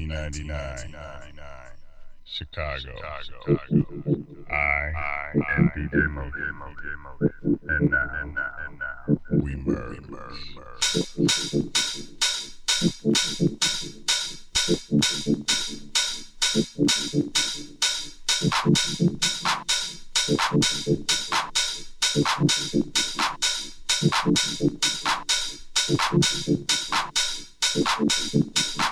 1999. Chicago. I am DJ Motion. And now, and now, and now, we merge. Thank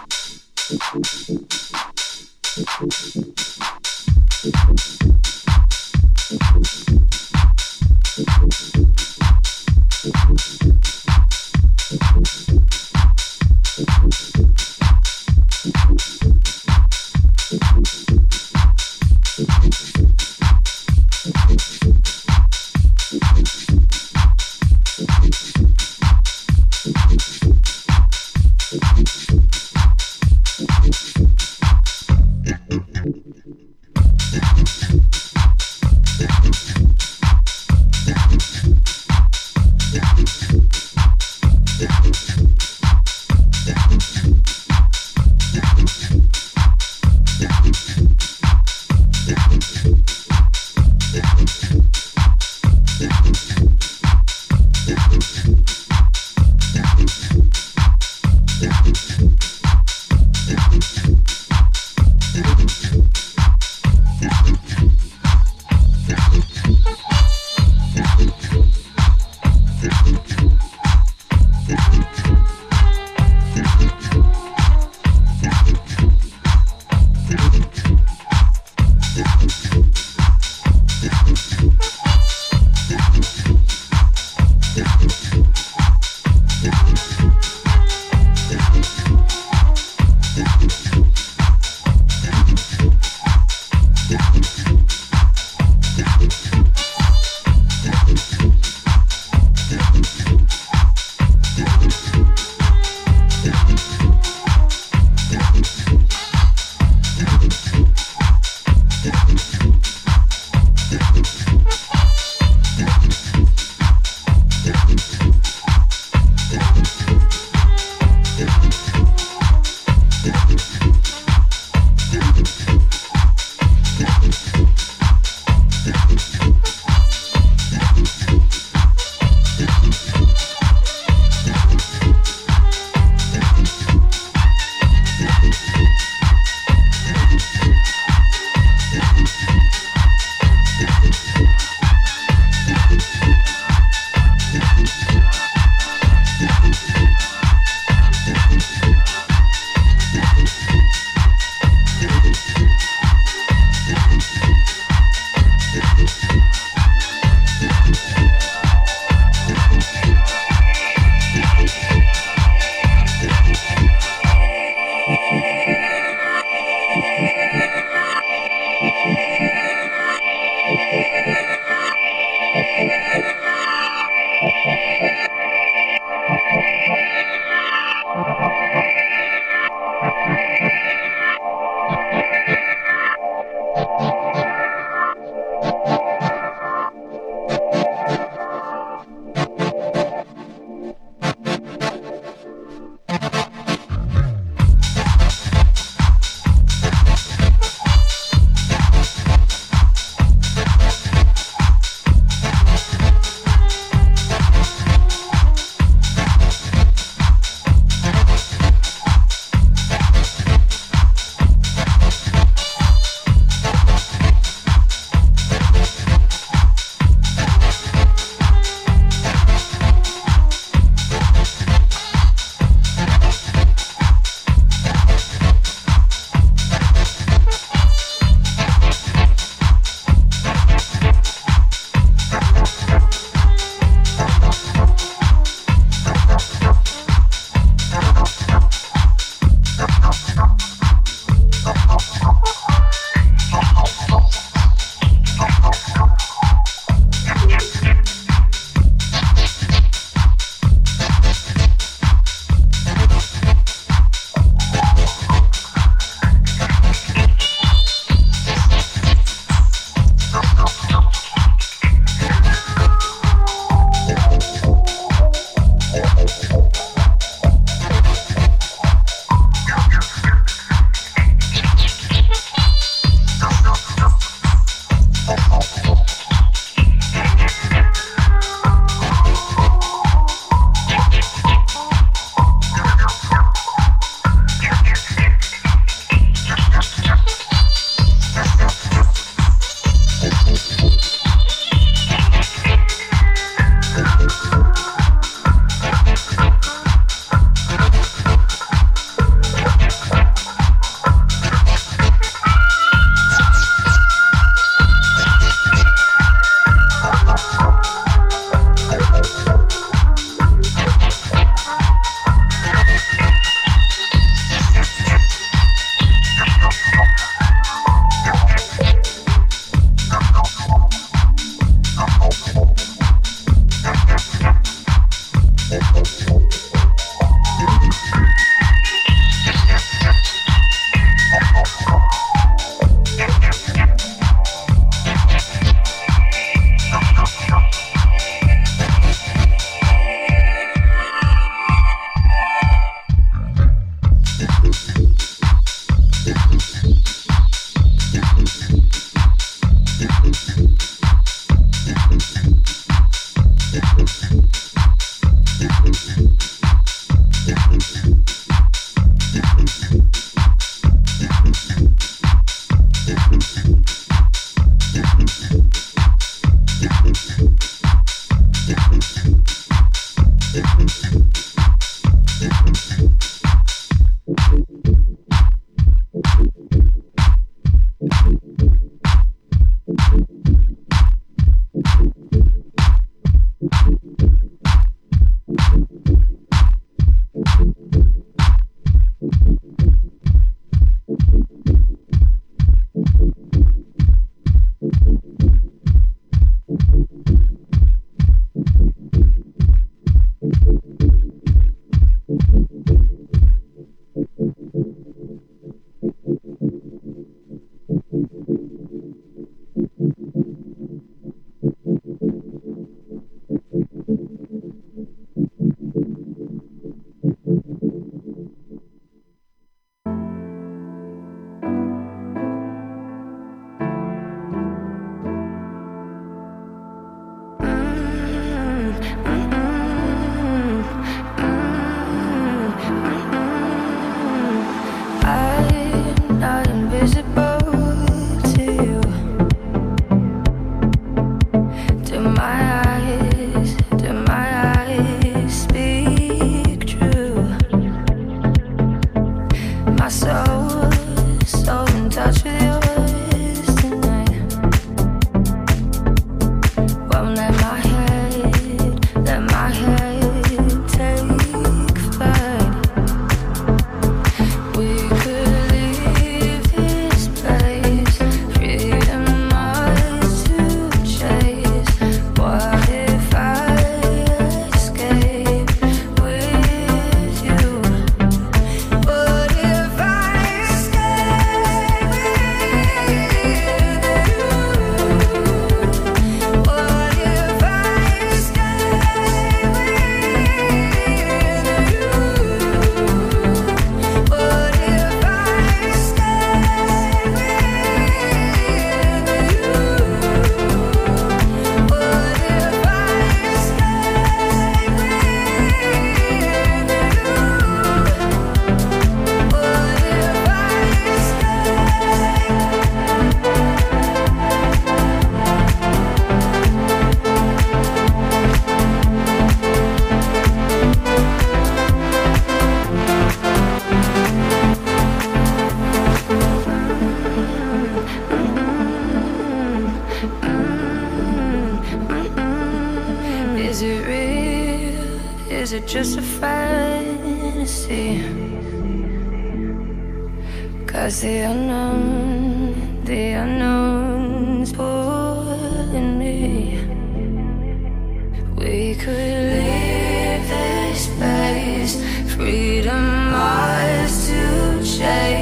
We could leave this space, freedom ours to chase.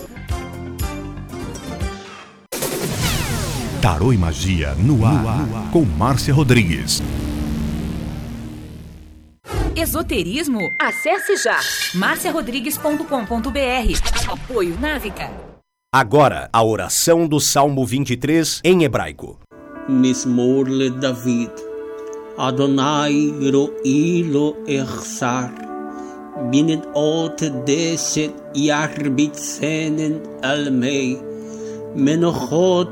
Tarô e Magia no ar, no ar, com Márcia Rodrigues. Esoterismo? Acesse já marciarodrigues.com.br. Apoio Návica. Agora, a oração do Salmo 23 em hebraico. Mismor le David. Adonai ro'i lo echsar. Binnen ot deset yarbitsenen almei. Menochot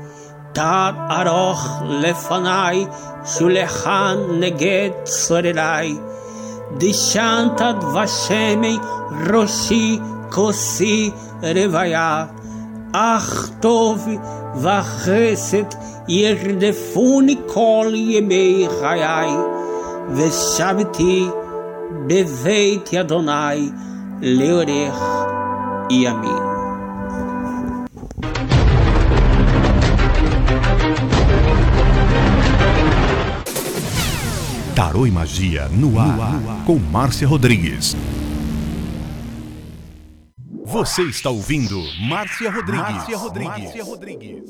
תת ארוך לפניי, שולחן נגד צורריי. דשנת דבשמי ראשי כוסי רוויה. אך טוב וחסד ירדפוני כל ימי חיי, ושבתי בבית אדוני לאורך ימים. Tarô e Magia no ar, com Márcia Rodrigues. Você está ouvindo Márcia Rodrigues. Márcia Rodrigues. Márcia Rodrigues.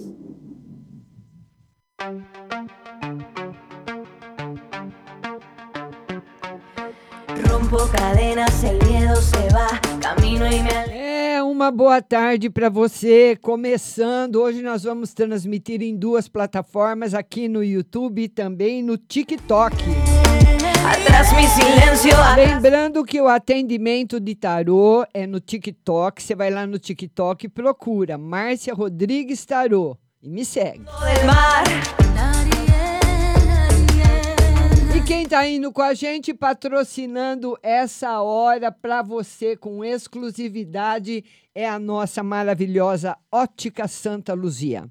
Rompo cadenas, el miedo se va, camino y me. É uma boa tarde para você. Começando, hoje nós vamos transmitir em duas plataformas, aqui no YouTube e também no TikTok. Lembrando que o atendimento de tarô é no TikTok. Você vai lá no TikTok e procura Márcia Rodrigues Tarô e me segue. E quem tá indo com a gente patrocinando essa hora para você com exclusividade é a nossa maravilhosa Ótica Santa Luzia.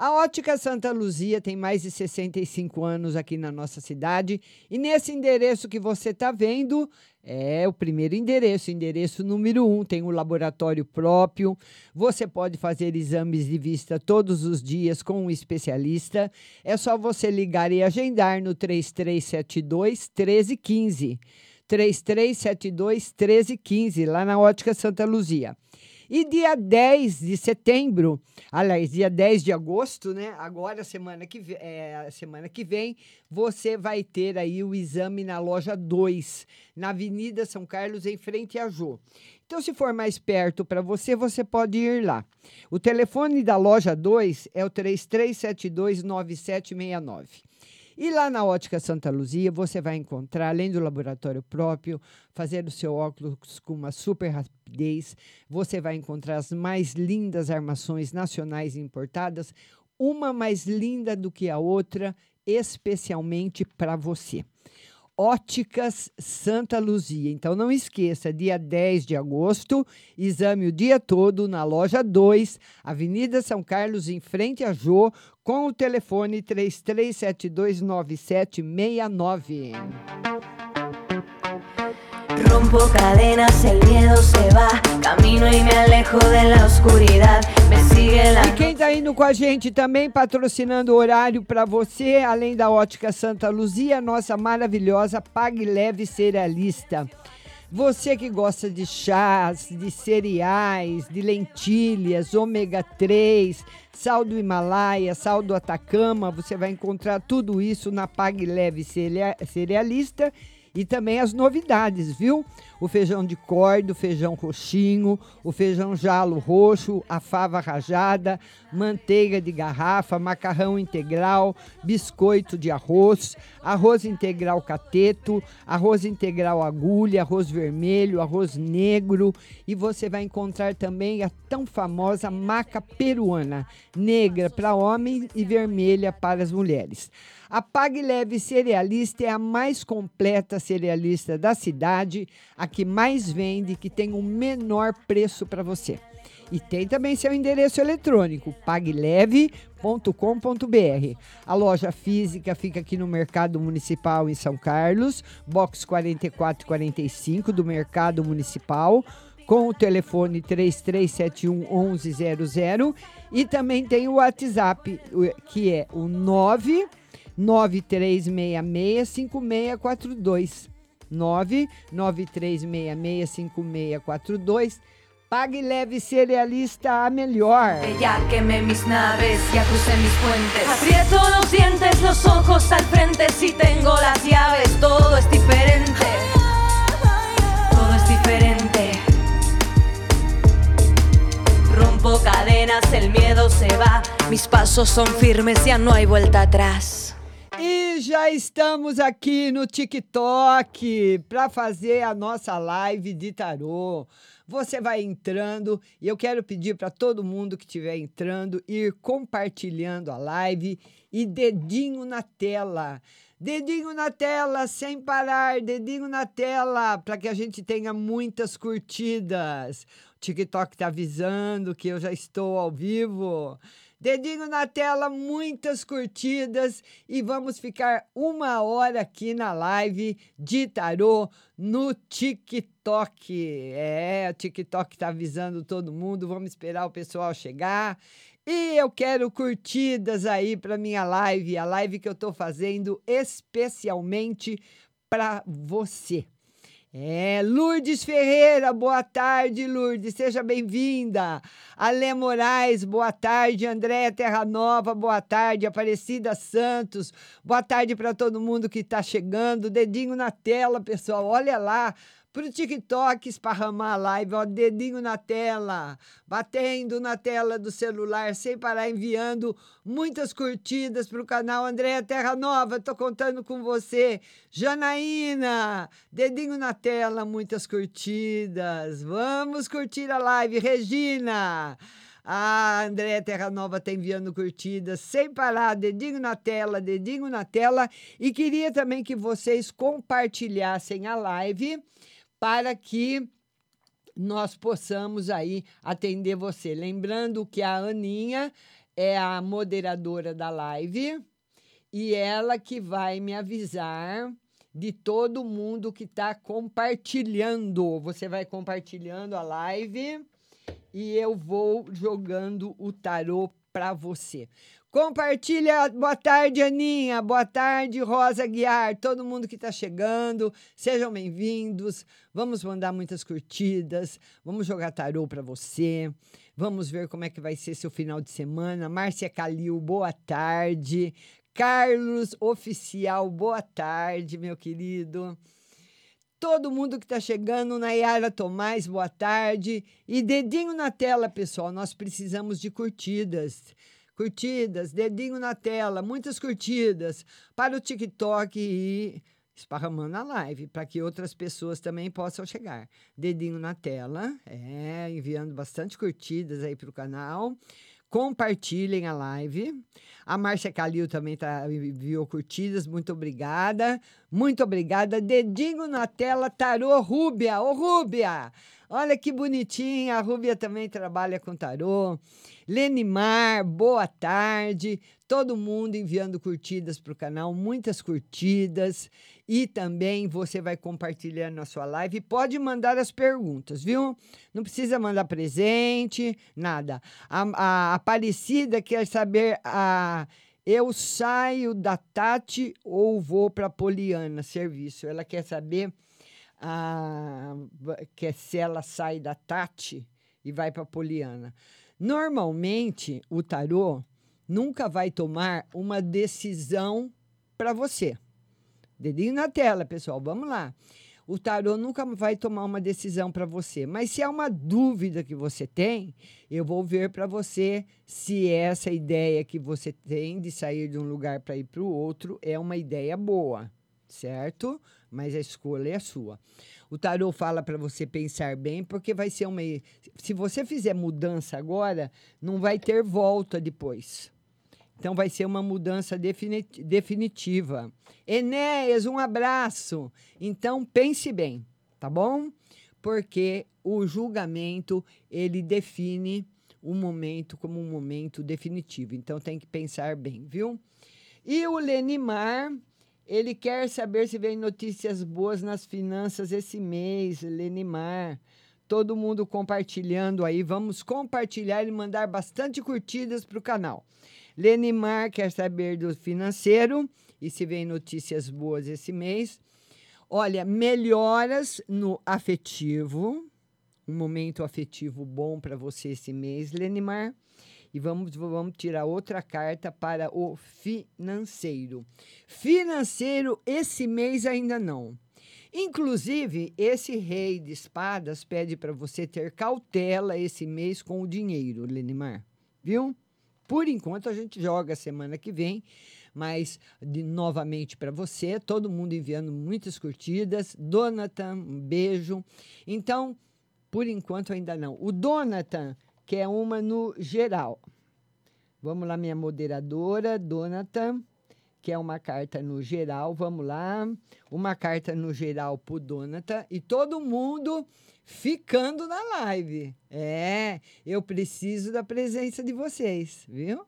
A Ótica Santa Luzia tem mais de 65 anos aqui na nossa cidade e nesse endereço que você está vendo é o primeiro endereço, endereço número um, tem um laboratório próprio. Você pode fazer exames de vista todos os dias com um especialista. É só você ligar e agendar no 3372 1315. 3372 1315, lá na Ótica Santa Luzia. E dia 10 de setembro, aliás, dia 10 de agosto, né? Agora, semana que, é, semana que vem, você vai ter aí o exame na loja 2, na Avenida São Carlos, em frente a Jô. Então, se for mais perto para você, você pode ir lá. O telefone da loja 2 é o 33729769. E lá na Ótica Santa Luzia, você vai encontrar, além do laboratório próprio, fazer o seu óculos com uma super rapidez, você vai encontrar as mais lindas armações nacionais importadas, uma mais linda do que a outra, especialmente para você. Óticas Santa Luzia. Então não esqueça, dia 10 de agosto, exame o dia todo na loja 2, Avenida São Carlos, em frente a Jô, com o telefone 33729769. Rompo cadenas, el miedo se va, camino y me alejo de la oscuridad. Me sigue la E quem está indo com a gente também, patrocinando o horário para você, além da Ótica Santa Luzia, nossa maravilhosa Pague Leve Cerealista. Você que gosta de chás, de cereais, de lentilhas, ômega 3, sal do Himalaia, sal do Atacama, você vai encontrar tudo isso na Pague Leve Cerea- Cerealista e também as novidades, viu? O feijão de corda, o feijão roxinho, o feijão jalo roxo, a fava rajada, manteiga de garrafa, macarrão integral, biscoito de arroz, arroz integral cateto, arroz integral agulha, arroz vermelho, arroz negro e você vai encontrar também a tão famosa maca peruana, negra para homens e vermelha para as mulheres. A Pague Leve Cerealista é a mais completa cerealista da cidade, a que mais vende, que tem o menor preço para você. E tem também seu endereço eletrônico, pagleve.com.br. A loja física fica aqui no Mercado Municipal em São Carlos, box 4445 do Mercado Municipal, com o telefone 3371 1100 e também tem o WhatsApp, que é o 9 93665642. 993665642. Pague leve cerealista a melhor. Ya quemé mis naves, ya crucé mis puentes. Aprieto los dientes, los ojos al frente. Si tengo las llaves, todo es diferente. Todo es diferente. Rompo cadenas, el miedo se va. Mis pasos son firmes, ya no hay vuelta atrás. E já estamos aqui no TikTok para fazer a nossa live de tarô. Você vai entrando e eu quero pedir para todo mundo que estiver entrando ir compartilhando a live e dedinho na tela. Dedinho na tela, sem parar, dedinho na tela, para que a gente tenha muitas curtidas. O TikTok está avisando que eu já estou ao vivo. Dedinho na tela, muitas curtidas e vamos ficar uma hora aqui na live de tarô no TikTok. É, o TikTok tá avisando todo mundo, vamos esperar o pessoal chegar. E eu quero curtidas aí para minha live, a live que eu tô fazendo especialmente para você. É, Lourdes Ferreira, boa tarde, Lourdes, seja bem-vinda. Alê Moraes, boa tarde. Andréia Terra Nova, boa tarde. Aparecida Santos, boa tarde para todo mundo que está chegando. Dedinho na tela, pessoal, olha lá pro TikTok esparramar a live, ó, dedinho na tela, batendo na tela do celular, sem parar, enviando muitas curtidas pro canal Andréa Terra Nova, tô contando com você. Janaína, dedinho na tela, muitas curtidas. Vamos curtir a live. Regina, a Andréa Terra Nova está enviando curtidas sem parar, dedinho na tela, dedinho na tela. E queria também que vocês compartilhassem a live para que nós possamos aí atender você. Lembrando que a Aninha é a moderadora da live e ela que vai me avisar de todo mundo que está compartilhando. Você vai compartilhando a live e eu vou jogando o tarô para você. Compartilha. Boa tarde, Aninha. Boa tarde, Rosa Guiar. Todo mundo que está chegando, sejam bem-vindos. Vamos mandar muitas curtidas. Vamos jogar tarô para você. Vamos ver como é que vai ser seu final de semana. Márcia Calil, boa tarde. Carlos Oficial, boa tarde, meu querido. Todo mundo que está chegando, Nayara Tomás, boa tarde. E dedinho na tela, pessoal, nós precisamos de curtidas curtidas, dedinho na tela, muitas curtidas para o TikTok e esparramando a live, para que outras pessoas também possam chegar. Dedinho na tela, é, enviando bastante curtidas aí para o canal. Compartilhem a live. A Márcia Calil também tá, enviou curtidas, muito obrigada. Muito obrigada. Dedinho na tela, tarô Rúbia. Ô, Rúbia! Olha que bonitinha, a Rúbia também trabalha com tarô. Lenimar, boa tarde. Todo mundo enviando curtidas para o canal, muitas curtidas. E também você vai compartilhando a sua live. Pode mandar as perguntas, viu? Não precisa mandar presente, nada. A, a Aparecida quer saber a. Eu saio da Tati ou vou para Poliana serviço? Ela quer saber a, que é se ela sai da Tati e vai para Poliana. Normalmente, o tarô nunca vai tomar uma decisão para você. Dedinho na tela, pessoal, vamos lá. O tarô nunca vai tomar uma decisão para você, mas se há uma dúvida que você tem, eu vou ver para você se essa ideia que você tem de sair de um lugar para ir para o outro é uma ideia boa, certo? Mas a escolha é sua. O tarô fala para você pensar bem, porque vai ser uma. Se você fizer mudança agora, não vai ter volta depois. Então vai ser uma mudança definitiva. Enéas, um abraço. Então pense bem, tá bom? Porque o julgamento ele define o momento como um momento definitivo. Então tem que pensar bem, viu? E o Lenimar ele quer saber se vem notícias boas nas finanças esse mês, Lenimar. Todo mundo compartilhando aí. Vamos compartilhar e mandar bastante curtidas para o canal. Lenimar quer saber do financeiro e se vem notícias boas esse mês. Olha, melhoras no afetivo. Um momento afetivo bom para você esse mês, Lenimar. E vamos, vamos tirar outra carta para o financeiro. Financeiro, esse mês ainda não. Inclusive, esse rei de espadas pede para você ter cautela esse mês com o dinheiro, Lenimar. Viu? Por enquanto, a gente joga semana que vem, mas de, novamente para você, todo mundo enviando muitas curtidas. Donatan, um beijo. Então, por enquanto ainda não. O Donatan que é uma no geral. Vamos lá, minha moderadora, Donatan, que é uma carta no geral. Vamos lá. Uma carta no geral para o Donatan. E todo mundo ficando na live. É, eu preciso da presença de vocês, viu?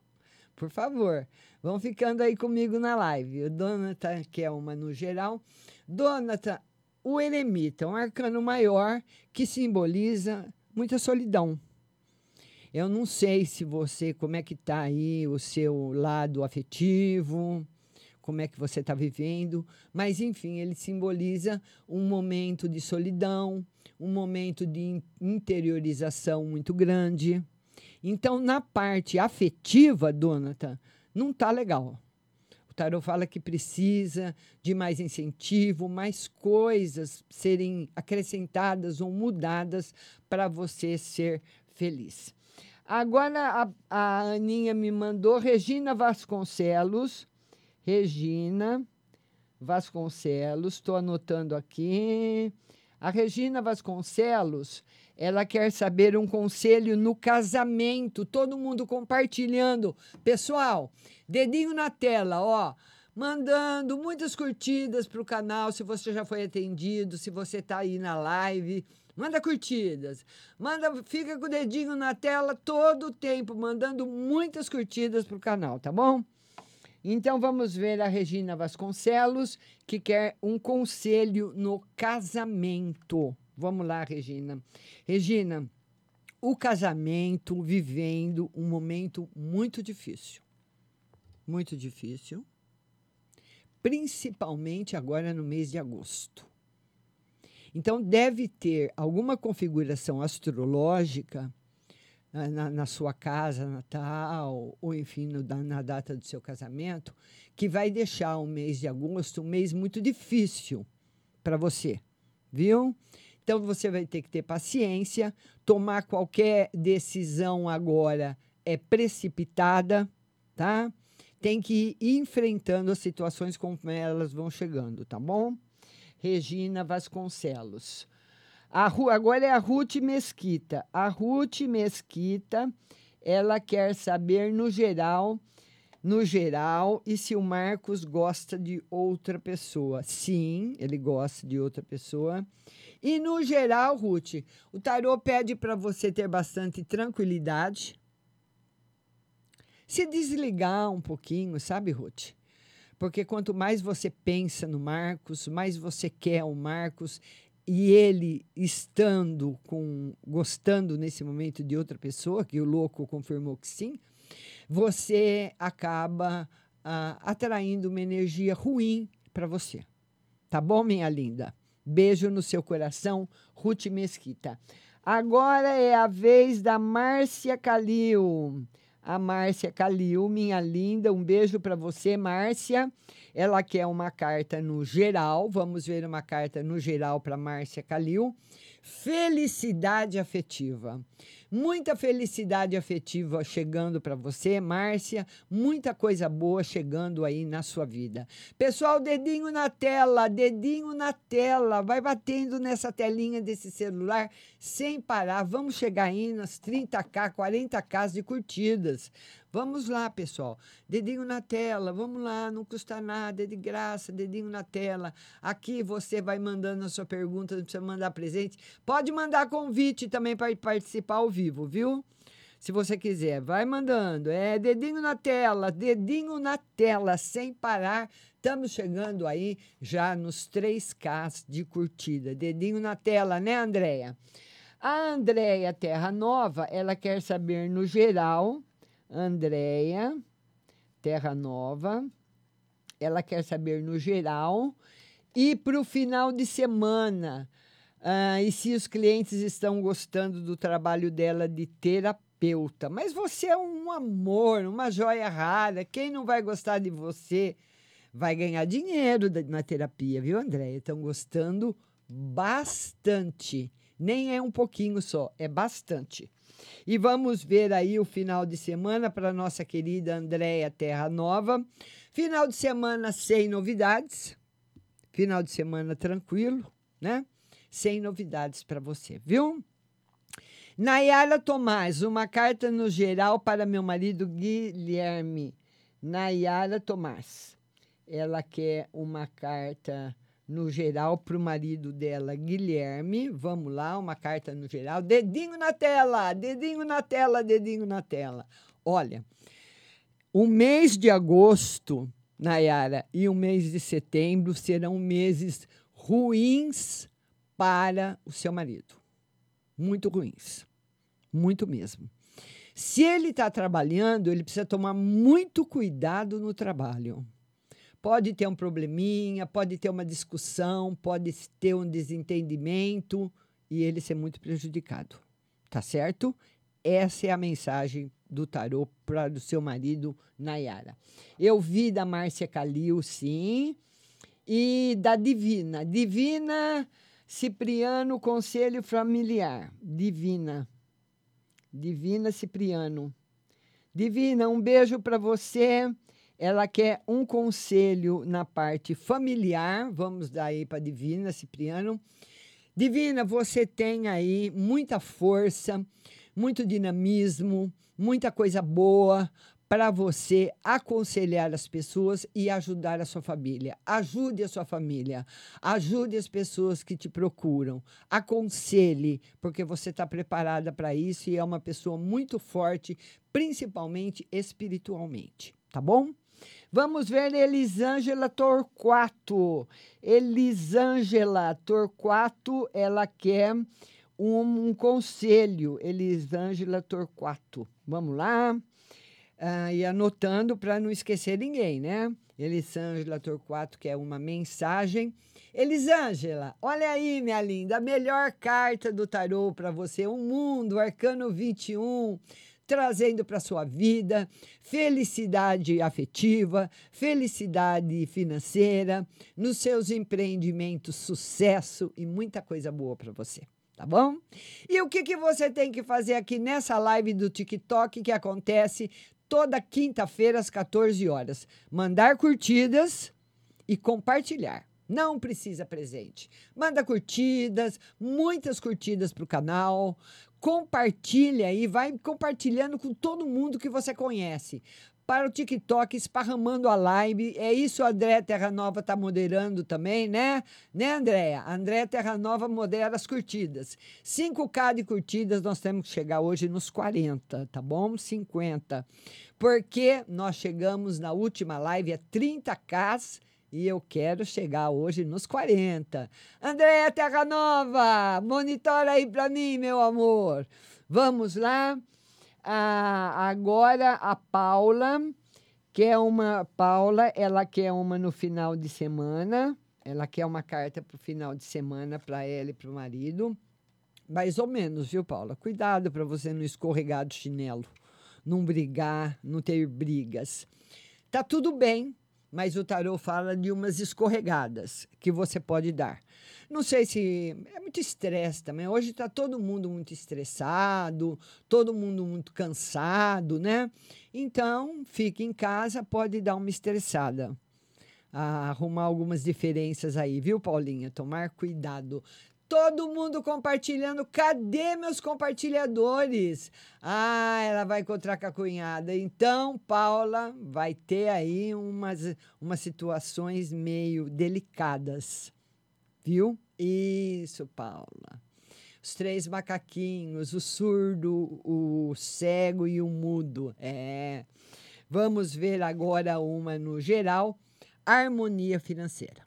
Por favor, vão ficando aí comigo na live. O Donatan, que é uma no geral. Donatan, o eremita, um arcano maior que simboliza muita solidão. Eu não sei se você, como é que está aí o seu lado afetivo, como é que você está vivendo, mas enfim, ele simboliza um momento de solidão, um momento de interiorização muito grande. Então, na parte afetiva, Donata, não está legal. O tarot fala que precisa de mais incentivo, mais coisas serem acrescentadas ou mudadas para você ser feliz. Agora a, a Aninha me mandou Regina Vasconcelos. Regina Vasconcelos, estou anotando aqui. A Regina Vasconcelos, ela quer saber um conselho no casamento. Todo mundo compartilhando. Pessoal, dedinho na tela, ó. Mandando muitas curtidas para o canal, se você já foi atendido, se você está aí na live. Manda curtidas. Manda, fica com o dedinho na tela todo o tempo, mandando muitas curtidas para o canal, tá bom? Então vamos ver a Regina Vasconcelos, que quer um conselho no casamento. Vamos lá, Regina. Regina, o casamento vivendo um momento muito difícil. Muito difícil. Principalmente agora no mês de agosto. Então, deve ter alguma configuração astrológica ah, na, na sua casa natal, ou enfim, no, na data do seu casamento, que vai deixar o mês de agosto um mês muito difícil para você, viu? Então, você vai ter que ter paciência, tomar qualquer decisão agora é precipitada, tá? Tem que ir enfrentando as situações como elas vão chegando, tá bom? Regina Vasconcelos. A, agora é a Ruth Mesquita. A Ruth Mesquita, ela quer saber no geral, no geral, e se o Marcos gosta de outra pessoa. Sim, ele gosta de outra pessoa. E no geral, Ruth, o tarô pede para você ter bastante tranquilidade. Se desligar um pouquinho, sabe, Ruth? Porque quanto mais você pensa no Marcos, mais você quer o Marcos e ele estando com gostando nesse momento de outra pessoa, que o louco confirmou que sim, você acaba ah, atraindo uma energia ruim para você. Tá bom, minha linda? Beijo no seu coração, Ruth Mesquita. Agora é a vez da Márcia Calil a Márcia Calil, minha linda. Um beijo para você, Márcia. Ela quer uma carta no geral. Vamos ver uma carta no geral para Márcia Calil. Felicidade afetiva. Muita felicidade afetiva chegando para você, Márcia. Muita coisa boa chegando aí na sua vida. Pessoal, dedinho na tela, dedinho na tela. Vai batendo nessa telinha desse celular sem parar. Vamos chegar aí nas 30k, 40k de curtidas. Vamos lá, pessoal. Dedinho na tela, vamos lá, não custa nada, é de graça, dedinho na tela. Aqui você vai mandando a sua pergunta, não precisa mandar presente. Pode mandar convite também para participar ao vivo, viu? Se você quiser, vai mandando. É dedinho na tela, dedinho na tela, sem parar. Estamos chegando aí já nos 3K de curtida. Dedinho na tela, né, Andréia? A Andréia Terra Nova, ela quer saber no geral Andréia, Terra Nova. Ela quer saber no geral. E para o final de semana, ah, e se os clientes estão gostando do trabalho dela de terapeuta. Mas você é um amor, uma joia rara. Quem não vai gostar de você vai ganhar dinheiro na terapia, viu, Andréia? Estão gostando bastante. Nem é um pouquinho só, é bastante. E vamos ver aí o final de semana para nossa querida Andréia Terra Nova. Final de semana sem novidades. Final de semana tranquilo, né? Sem novidades para você, viu? Nayara Tomás, uma carta no geral para meu marido Guilherme. Nayara Tomás. Ela quer uma carta no geral para o marido dela, Guilherme. Vamos lá, uma carta no geral. Dedinho na tela, dedinho na tela, dedinho na tela. Olha, o mês de agosto, Nayara, e o mês de setembro serão meses ruins para o seu marido. Muito ruins. Muito mesmo. Se ele está trabalhando, ele precisa tomar muito cuidado no trabalho Pode ter um probleminha, pode ter uma discussão, pode ter um desentendimento e ele ser muito prejudicado. Tá certo? Essa é a mensagem do tarô para o seu marido, Nayara. Eu vi da Márcia Calil, sim, e da Divina. Divina Cipriano, Conselho Familiar. Divina. Divina Cipriano. Divina, um beijo para você. Ela quer um conselho na parte familiar. Vamos dar aí para Divina Cipriano. Divina, você tem aí muita força, muito dinamismo, muita coisa boa para você aconselhar as pessoas e ajudar a sua família. Ajude a sua família, ajude as pessoas que te procuram, aconselhe, porque você está preparada para isso e é uma pessoa muito forte, principalmente espiritualmente, tá bom? Vamos ver Elisângela Torquato. Elisângela Torquato, ela quer um, um conselho. Elisângela Torquato. Vamos lá. Ah, e anotando para não esquecer ninguém, né? Elisângela Torquato, que é uma mensagem. Elisângela, olha aí, minha linda, a melhor carta do tarô para você, o mundo, arcano 21 trazendo para sua vida felicidade afetiva, felicidade financeira, nos seus empreendimentos, sucesso e muita coisa boa para você. Tá bom? E o que, que você tem que fazer aqui nessa live do TikTok que acontece toda quinta-feira às 14 horas? Mandar curtidas e compartilhar. Não precisa presente. Manda curtidas, muitas curtidas para o canal compartilha e vai compartilhando com todo mundo que você conhece. Para o TikTok, esparramando a live. É isso André Terra Nova está moderando também, né? Né, Andréia? André Terra Nova modera as curtidas. 5K de curtidas, nós temos que chegar hoje nos 40, tá bom? 50. Porque nós chegamos na última live a 30K e eu quero chegar hoje nos 40. Andréia Terra Nova, monitora aí para mim, meu amor. Vamos lá. Ah, agora a Paula, que é uma Paula, ela quer uma no final de semana. Ela quer uma carta para o final de semana para ela e para o marido. Mais ou menos, viu, Paula? Cuidado para você não escorregar do chinelo, não brigar, não ter brigas. Tá tudo bem, mas o tarô fala de umas escorregadas que você pode dar. Não sei se é muito estresse também. Hoje está todo mundo muito estressado, todo mundo muito cansado, né? Então, fique em casa, pode dar uma estressada. Ah, arrumar algumas diferenças aí, viu, Paulinha? Tomar cuidado todo mundo compartilhando. Cadê meus compartilhadores? Ah, ela vai encontrar com a cunhada. Então, Paula vai ter aí umas, umas situações meio delicadas. Viu? Isso, Paula. Os três macaquinhos, o surdo, o cego e o mudo. É. Vamos ver agora uma no geral: harmonia financeira.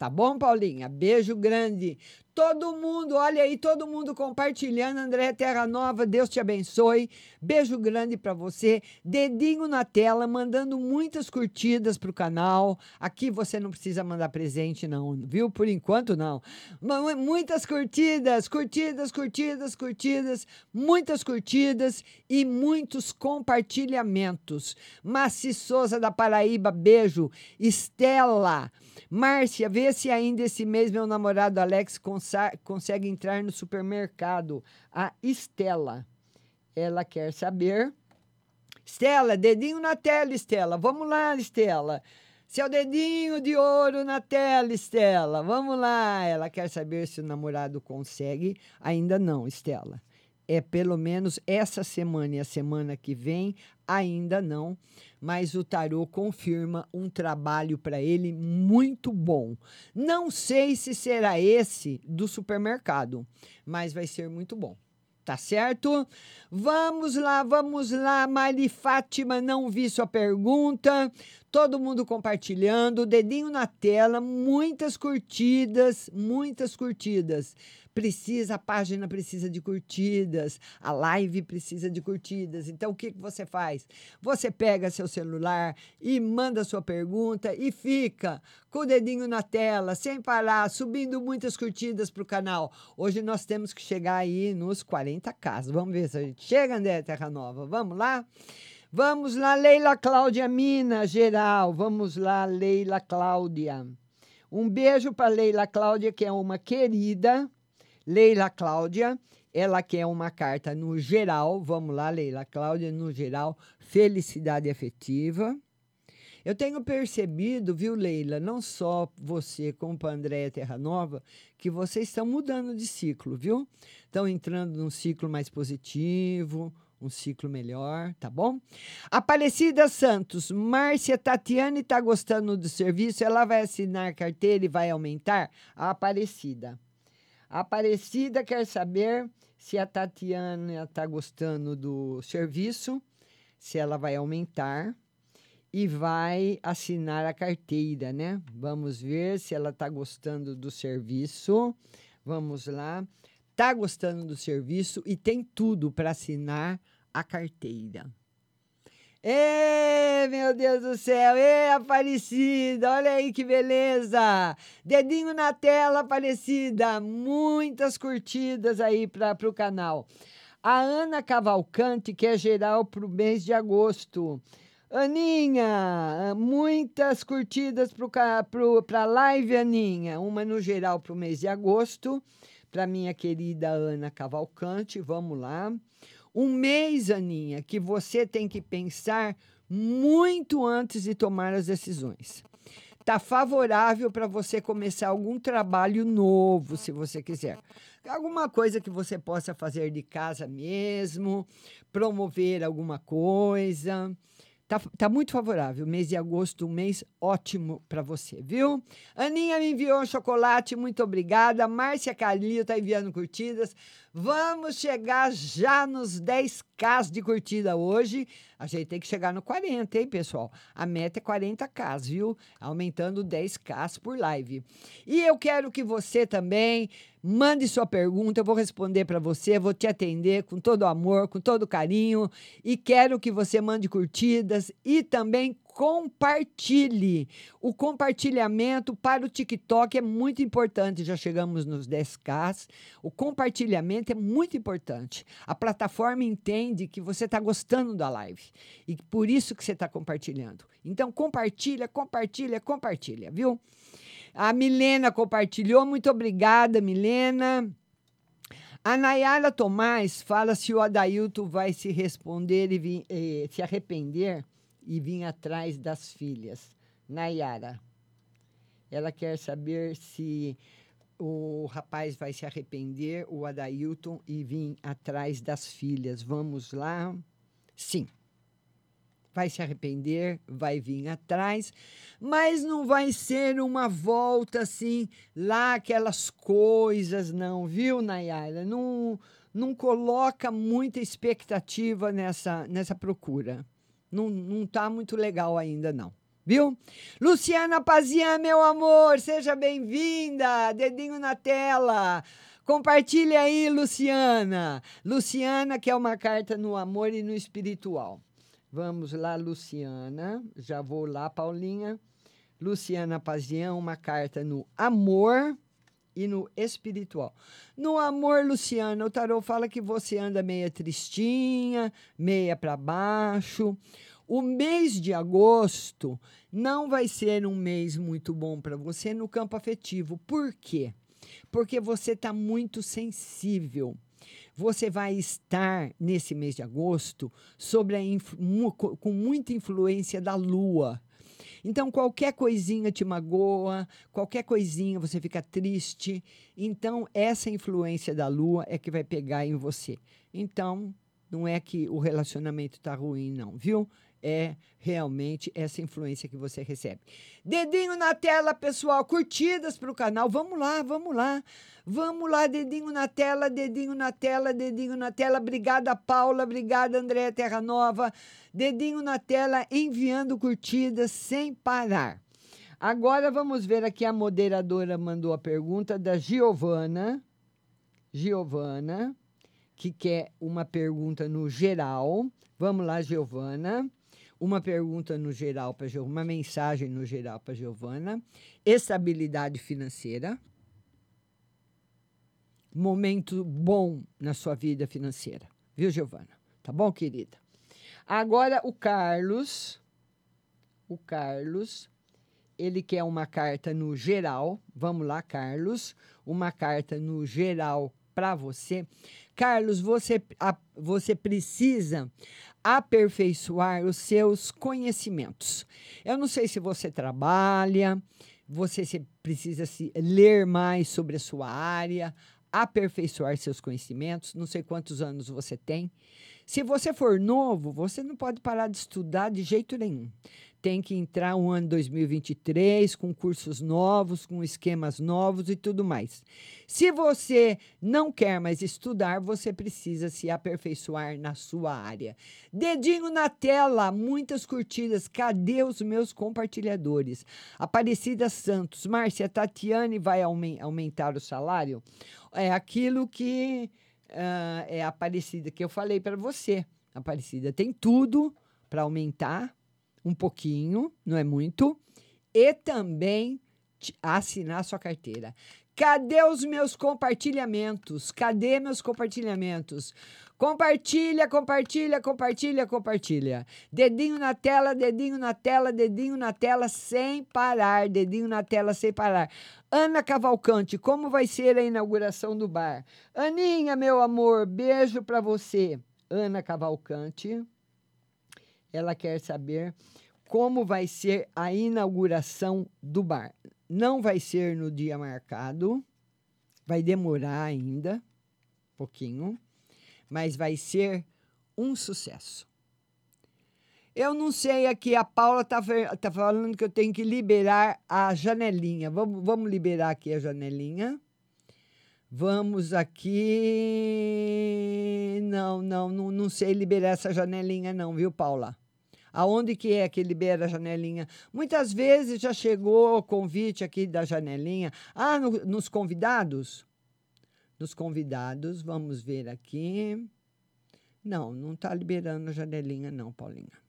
Tá bom, Paulinha? Beijo grande. Todo mundo, olha aí, todo mundo compartilhando. André Terra Nova, Deus te abençoe. Beijo grande para você. Dedinho na tela, mandando muitas curtidas pro canal. Aqui você não precisa mandar presente, não, viu? Por enquanto, não. Muitas curtidas, curtidas, curtidas, curtidas, muitas curtidas e muitos compartilhamentos. Massi Souza da Paraíba, beijo. Estela, Márcia, vê se ainda esse mês meu namorado Alex consegue consegue entrar no supermercado. A Estela, ela quer saber. Estela, dedinho na tela, Estela. Vamos lá, Estela. Seu dedinho de ouro na tela, Estela. Vamos lá. Ela quer saber se o namorado consegue. Ainda não, Estela é pelo menos essa semana e a semana que vem, ainda não, mas o tarô confirma um trabalho para ele muito bom. Não sei se será esse do supermercado, mas vai ser muito bom. Tá certo? Vamos lá, vamos lá. Mari Fátima, não vi sua pergunta. Todo mundo compartilhando, dedinho na tela, muitas curtidas, muitas curtidas. Precisa, a página precisa de curtidas, a live precisa de curtidas. Então, o que, que você faz? Você pega seu celular e manda sua pergunta e fica com o dedinho na tela, sem parar, subindo muitas curtidas para o canal. Hoje nós temos que chegar aí nos 40 casos. Vamos ver se a gente chega, André Terra Nova. Vamos lá? Vamos lá, Leila Cláudia Mina, geral. Vamos lá, Leila Cláudia. Um beijo para Leila Cláudia, que é uma querida. Leila Cláudia, ela quer uma carta no geral. Vamos lá, Leila Cláudia, no geral. Felicidade afetiva. Eu tenho percebido, viu, Leila, não só você como para Andréia Terra Nova, que vocês estão mudando de ciclo, viu? Estão entrando num ciclo mais positivo, um ciclo melhor, tá bom? Aparecida Santos, Márcia Tatiane está gostando do serviço, ela vai assinar carteira e vai aumentar? A Aparecida. Aparecida quer saber se a Tatiana está gostando do serviço, se ela vai aumentar e vai assinar a carteira, né? Vamos ver se ela está gostando do serviço. Vamos lá. Está gostando do serviço e tem tudo para assinar a carteira. Ê, meu Deus do céu! Ê, Aparecida! Olha aí que beleza! Dedinho na tela, Aparecida! Muitas curtidas aí para o canal. A Ana Cavalcante quer geral para o mês de agosto. Aninha, muitas curtidas para a live, Aninha. Uma no geral para o mês de agosto, para minha querida Ana Cavalcante. Vamos lá. Um mês, Aninha, que você tem que pensar muito antes de tomar as decisões. Está favorável para você começar algum trabalho novo, se você quiser. Alguma coisa que você possa fazer de casa mesmo, promover alguma coisa. Tá, tá muito favorável. Mês de agosto, um mês ótimo para você, viu? Aninha me enviou um chocolate, muito obrigada. Márcia Calil tá enviando curtidas. Vamos chegar já nos 10k de curtida hoje. A gente tem que chegar no 40, hein, pessoal? A meta é 40k, viu? Aumentando 10k por live. E eu quero que você também Mande sua pergunta, eu vou responder para você, vou te atender com todo amor, com todo carinho e quero que você mande curtidas e também compartilhe. O compartilhamento para o TikTok é muito importante. Já chegamos nos 10K. O compartilhamento é muito importante. A plataforma entende que você está gostando da live e por isso que você está compartilhando. Então compartilha, compartilha, compartilha, viu? A Milena compartilhou. Muito obrigada, Milena. A Nayara Tomás fala se o Adailton vai se responder e vir, eh, se arrepender e vir atrás das filhas. Nayara. Ela quer saber se o rapaz vai se arrepender, o Adailton, e vir atrás das filhas. Vamos lá? Sim vai se arrepender, vai vir atrás, mas não vai ser uma volta assim, lá aquelas coisas, não, viu, Nayara? Não, não coloca muita expectativa nessa, nessa procura. Não, não tá muito legal ainda, não. Viu? Luciana Pazian, meu amor, seja bem-vinda. Dedinho na tela. Compartilhe aí, Luciana. Luciana, que é uma carta no amor e no espiritual. Vamos lá, Luciana. Já vou lá, Paulinha. Luciana Pazian, uma carta no amor e no espiritual. No amor, Luciana, o tarô fala que você anda meia tristinha, meia para baixo. O mês de agosto não vai ser um mês muito bom para você no campo afetivo. Por quê? Porque você está muito sensível você vai estar nesse mês de agosto sobre a com muita influência da lua. Então, qualquer coisinha te magoa, qualquer coisinha você fica triste. Então, essa influência da lua é que vai pegar em você. Então, não é que o relacionamento está ruim, não, viu? É realmente essa influência que você recebe. Dedinho na tela, pessoal, curtidas para o canal. Vamos lá, vamos lá. Vamos lá, dedinho na tela, dedinho na tela, dedinho na tela. Obrigada, Paula. Obrigada, Andréa Terra Nova. Dedinho na tela, enviando curtidas sem parar. Agora vamos ver aqui a moderadora mandou a pergunta da Giovana. Giovana, que quer uma pergunta no geral. Vamos lá, Giovana. Uma pergunta no geral para uma mensagem no geral para Giovana. Estabilidade financeira. Momento bom na sua vida financeira. Viu, Giovana? Tá bom, querida? Agora o Carlos. O Carlos ele quer uma carta no geral. Vamos lá, Carlos. Uma carta no geral para você. Carlos, você, a, você precisa aperfeiçoar os seus conhecimentos. Eu não sei se você trabalha, você precisa se ler mais sobre a sua área, aperfeiçoar seus conhecimentos. Não sei quantos anos você tem. Se você for novo, você não pode parar de estudar de jeito nenhum tem que entrar um ano 2023 com cursos novos, com esquemas novos e tudo mais. Se você não quer mais estudar, você precisa se aperfeiçoar na sua área. Dedinho na tela, muitas curtidas. Cadê os meus compartilhadores? Aparecida Santos, Márcia Tatiane vai aumentar o salário? É aquilo que uh, é Aparecida que eu falei para você. Aparecida tem tudo para aumentar um pouquinho, não é muito, e também assinar sua carteira. Cadê os meus compartilhamentos? Cadê meus compartilhamentos? Compartilha, compartilha, compartilha, compartilha. Dedinho na tela, dedinho na tela, dedinho na tela sem parar, dedinho na tela sem parar. Ana Cavalcante, como vai ser a inauguração do bar? Aninha, meu amor, beijo para você. Ana Cavalcante. Ela quer saber como vai ser a inauguração do bar. Não vai ser no dia marcado, vai demorar ainda, um pouquinho, mas vai ser um sucesso. Eu não sei aqui, a Paula está tá falando que eu tenho que liberar a janelinha. Vamos, vamos liberar aqui a janelinha. Vamos aqui. Não, não, não, não sei liberar essa janelinha, não, viu, Paula? Aonde que é que libera a janelinha? Muitas vezes já chegou o convite aqui da janelinha. Ah, no, nos convidados? Nos convidados, vamos ver aqui. Não, não está liberando a janelinha, não, Paulinha.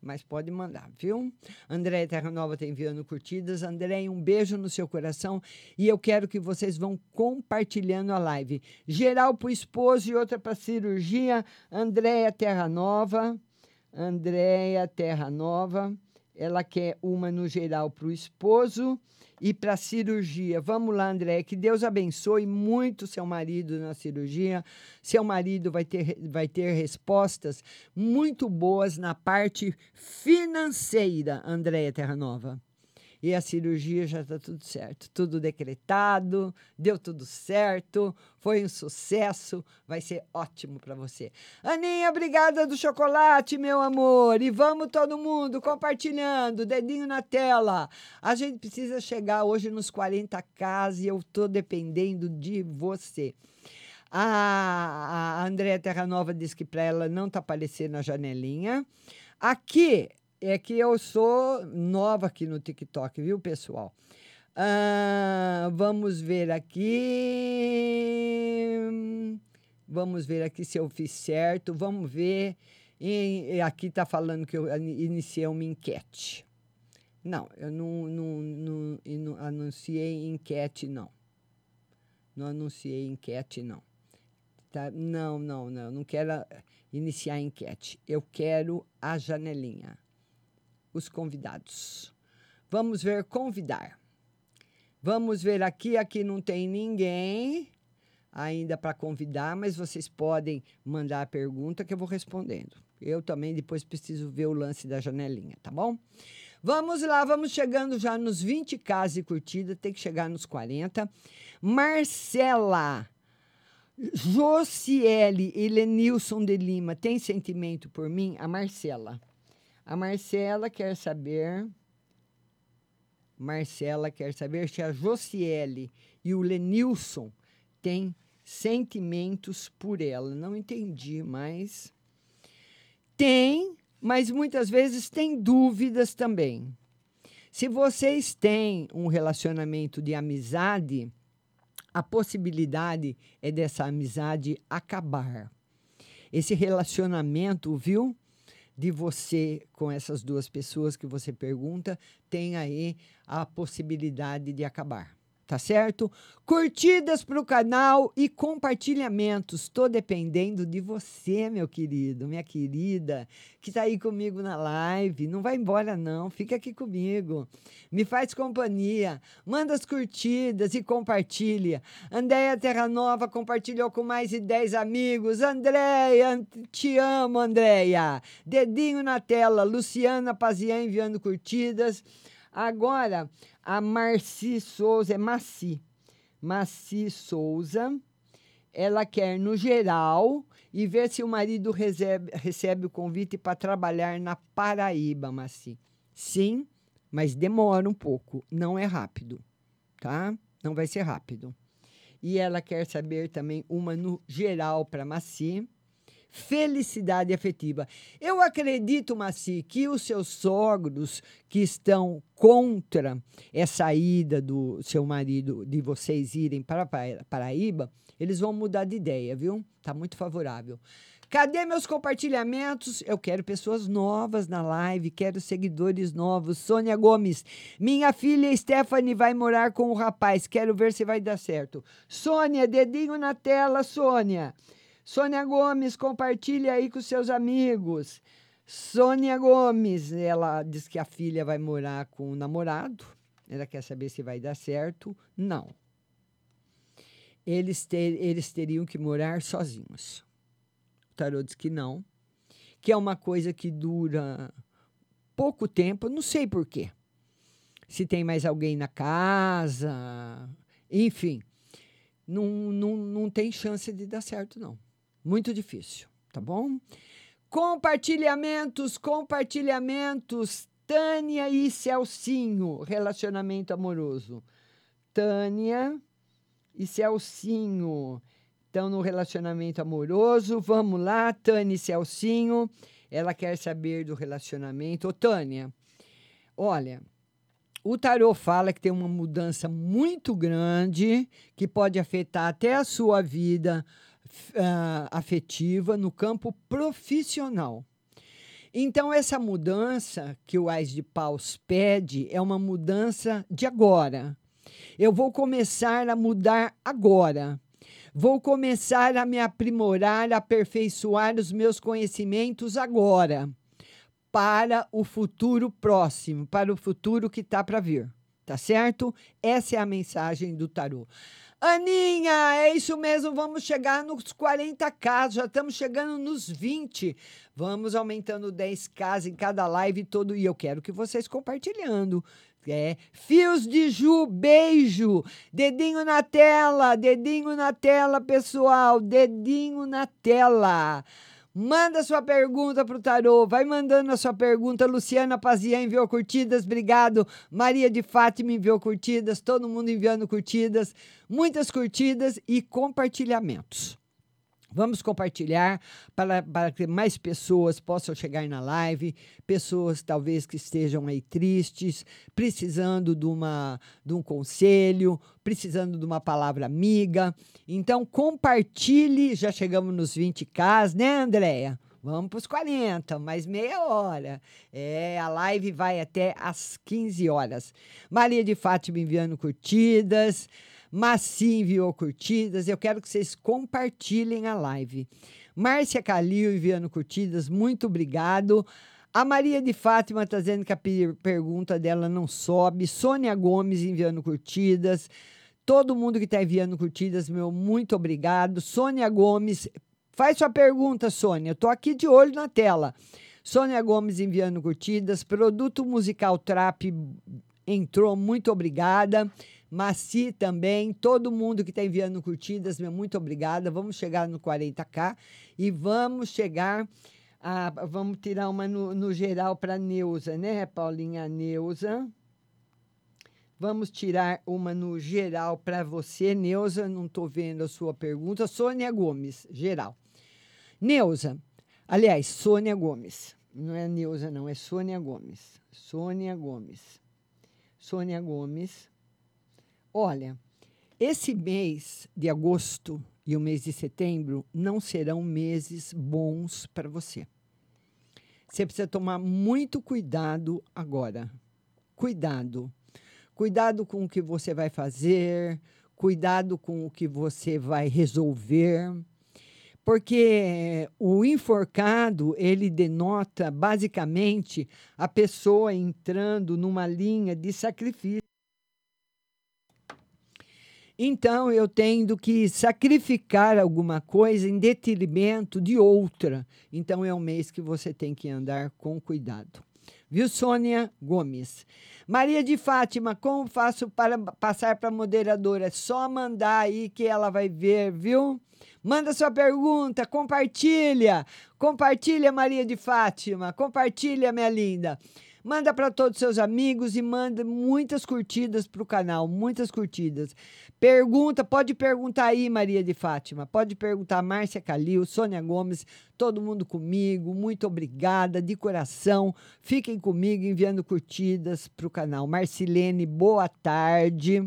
Mas pode mandar, viu? André Terra Nova está enviando curtidas. André, um beijo no seu coração. E eu quero que vocês vão compartilhando a live. Geral para o esposo e outra para cirurgia. Andréia Terra Nova. Andréia Terra Nova. Ela quer uma no geral para o esposo e para a cirurgia. Vamos lá, André, que Deus abençoe muito seu marido na cirurgia. Seu marido vai ter, vai ter respostas muito boas na parte financeira, Andréia Terra Nova e a cirurgia já está tudo certo, tudo decretado, deu tudo certo, foi um sucesso, vai ser ótimo para você. Aninha, obrigada do chocolate, meu amor, e vamos todo mundo compartilhando, dedinho na tela. A gente precisa chegar hoje nos 40k e eu tô dependendo de você. A, a Andréa Terranova disse que para ela não está aparecendo na janelinha. Aqui é que eu sou nova aqui no TikTok, viu, pessoal? Vamos ver aqui. Vamos ver aqui se eu fiz certo. Vamos ver. E aqui está falando que eu iniciei uma enquete. Não, eu não, não, não, não anunciei enquete, não. Não anunciei enquete, não. Tá? Não, não, não. Não quero iniciar enquete. Eu quero a janelinha os convidados. Vamos ver convidar. Vamos ver aqui, aqui não tem ninguém ainda para convidar, mas vocês podem mandar a pergunta que eu vou respondendo. Eu também depois preciso ver o lance da janelinha, tá bom? Vamos lá, vamos chegando já nos 20 casas e curtida, tem que chegar nos 40. Marcela, Josiele e Lenilson de Lima, tem sentimento por mim? A Marcela. A Marcela quer saber. Marcela quer saber se a Josiele e o Lenilson têm sentimentos por ela. Não entendi, mas. Tem, mas muitas vezes tem dúvidas também. Se vocês têm um relacionamento de amizade, a possibilidade é dessa amizade acabar. Esse relacionamento, viu? De você com essas duas pessoas que você pergunta, tem aí a possibilidade de acabar tá certo? Curtidas para o canal e compartilhamentos. Estou dependendo de você, meu querido, minha querida, que está aí comigo na live. Não vai embora, não. Fica aqui comigo. Me faz companhia. Manda as curtidas e compartilha. Andréia Terra Nova compartilhou com mais de 10 amigos. Andréia, te amo, Andréia. Dedinho na tela. Luciana Pazian enviando curtidas. Agora, a Marci Souza, é Maci. Maci Souza, ela quer no geral e ver se o marido recebe, recebe o convite para trabalhar na Paraíba, Maci. Sim, mas demora um pouco, não é rápido, tá? Não vai ser rápido. E ela quer saber também uma no geral para Maci felicidade afetiva. Eu acredito, Maci, que os seus sogros que estão contra essa ida do seu marido, de vocês irem para Paraíba, eles vão mudar de ideia, viu? Tá muito favorável. Cadê meus compartilhamentos? Eu quero pessoas novas na live, quero seguidores novos. Sônia Gomes, minha filha Stephanie vai morar com o rapaz, quero ver se vai dar certo. Sônia, dedinho na tela, Sônia. Sônia Gomes, compartilha aí com seus amigos. Sônia Gomes, ela diz que a filha vai morar com o namorado. Ela quer saber se vai dar certo. Não. Eles, ter, eles teriam que morar sozinhos. O tarô diz que não. Que é uma coisa que dura pouco tempo, não sei por quê. Se tem mais alguém na casa, enfim. Não, não, não tem chance de dar certo, não. Muito difícil, tá bom? Compartilhamentos, compartilhamentos. Tânia e Celcinho, relacionamento amoroso. Tânia e Celcinho estão no relacionamento amoroso. Vamos lá, Tânia e Celcinho. Ela quer saber do relacionamento. Ô, Tânia, olha, o tarô fala que tem uma mudança muito grande que pode afetar até a sua vida uh, afetiva no campo profissional. Então, essa mudança que o Ais de Paus pede é uma mudança de agora. Eu vou começar a mudar agora. Vou começar a me aprimorar, aperfeiçoar os meus conhecimentos agora, para o futuro próximo, para o futuro que está para vir. Tá certo? Essa é a mensagem do tarô. Aninha, é isso mesmo, vamos chegar nos 40k, já estamos chegando nos 20. Vamos aumentando 10k em cada live todo e eu quero que vocês compartilhando. É, Fios de Ju, beijo. Dedinho na tela, dedinho na tela, pessoal. Dedinho na tela. Manda sua pergunta para o Tarô. Vai mandando a sua pergunta. Luciana Pazian enviou curtidas. Obrigado. Maria de Fátima enviou curtidas. Todo mundo enviando curtidas. Muitas curtidas e compartilhamentos. Vamos compartilhar para, para que mais pessoas possam chegar na live, pessoas talvez que estejam aí tristes, precisando de, uma, de um conselho, precisando de uma palavra amiga. Então, compartilhe, já chegamos nos 20k, né, Andréia? Vamos para os 40, mais meia hora. É, a live vai até às 15 horas. Maria de Fátima enviando curtidas. Massi enviou curtidas. Eu quero que vocês compartilhem a live. Márcia Calil enviando curtidas, muito obrigado. A Maria de Fátima está dizendo que a pergunta dela não sobe. Sônia Gomes enviando curtidas. Todo mundo que está enviando curtidas, meu muito obrigado. Sônia Gomes, faz sua pergunta, Sônia. Estou aqui de olho na tela. Sônia Gomes enviando curtidas. Produto musical Trap entrou, muito obrigada. Maci também, todo mundo que está enviando curtidas, meu muito obrigada. Vamos chegar no 40k e vamos chegar a, vamos tirar uma no, no geral para Neuza, né, Paulinha Neuza? Vamos tirar uma no geral para você, Neuza. Não estou vendo a sua pergunta. Sônia Gomes, geral. Neuza, aliás, Sônia Gomes. Não é Neuza, não, é Sônia Gomes. Sônia Gomes. Sônia Gomes. Olha, Esse mês de agosto e o mês de setembro não serão meses bons para você. Você precisa tomar muito cuidado agora. Cuidado. Cuidado com o que você vai fazer, cuidado com o que você vai resolver. Porque o enforcado, ele denota basicamente a pessoa entrando numa linha de sacrifício. Então eu tenho que sacrificar alguma coisa em detrimento de outra. Então é um mês que você tem que andar com cuidado. Viu, Sônia Gomes? Maria de Fátima, como faço para passar para a moderadora? É só mandar aí que ela vai ver, viu? Manda sua pergunta, compartilha. Compartilha, Maria de Fátima. Compartilha, minha linda. Manda para todos os seus amigos e manda muitas curtidas para o canal, muitas curtidas. Pergunta, pode perguntar aí, Maria de Fátima. Pode perguntar, Márcia Calil, Sônia Gomes, todo mundo comigo. Muito obrigada, de coração. Fiquem comigo enviando curtidas para o canal. Marcilene, boa tarde.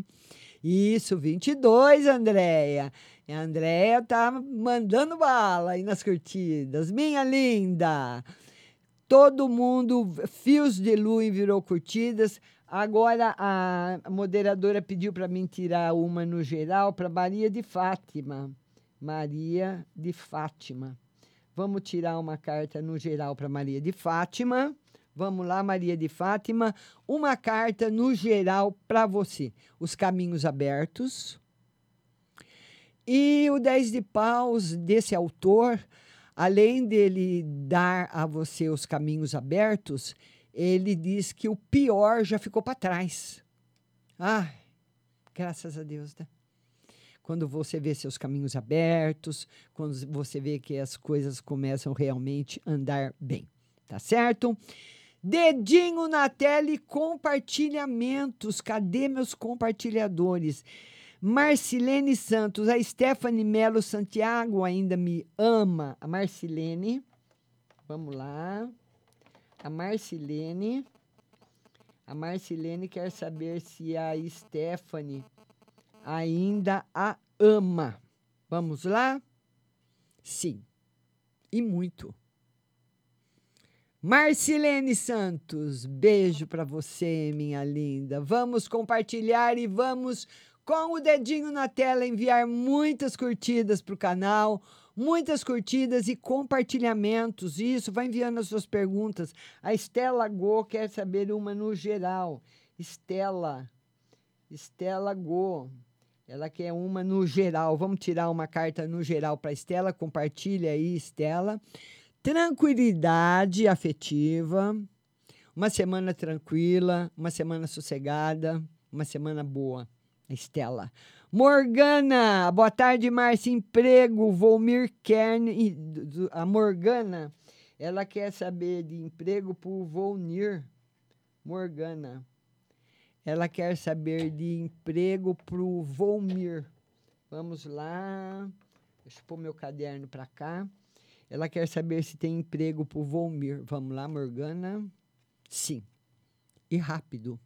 Isso, 22, Andréia. A Andréia tá mandando bala aí nas curtidas. Minha linda. Todo mundo, fios de luz virou curtidas. Agora a moderadora pediu para mim tirar uma no geral para Maria de Fátima. Maria de Fátima. Vamos tirar uma carta no geral para Maria de Fátima. Vamos lá, Maria de Fátima. Uma carta no geral para você. Os caminhos abertos. E o 10 de paus desse autor além dele dar a você os caminhos abertos, ele diz que o pior já ficou para trás. Ah, graças a Deus, né? Quando você vê seus caminhos abertos, quando você vê que as coisas começam realmente a andar bem, tá certo? Dedinho na tela e compartilhamentos. Cadê meus compartilhadores? Marcilene Santos, a Stephanie Melo Santiago ainda me ama. A Marcilene, vamos lá. A Marcilene, a Marcilene quer saber se a Stephanie ainda a ama. Vamos lá? Sim, e muito. Marcilene Santos, beijo para você, minha linda. Vamos compartilhar e vamos com o dedinho na tela, enviar muitas curtidas para o canal, muitas curtidas e compartilhamentos. Isso, vai enviando as suas perguntas. A Estela Go quer saber uma no geral. Estela, Estela Go. Ela quer uma no geral. Vamos tirar uma carta no geral para Estela. Compartilha aí, Estela. Tranquilidade afetiva. Uma semana tranquila, uma semana sossegada, uma semana boa. Estela. Morgana, boa tarde, Márcia. Emprego, Volmir Kern. A Morgana, ela quer saber de emprego para o Volnir. Morgana. Ela quer saber de emprego para o Volmir. Vamos lá. Deixa eu pôr meu caderno para cá. Ela quer saber se tem emprego para o Volmir. Vamos lá, Morgana. Sim. E rápido.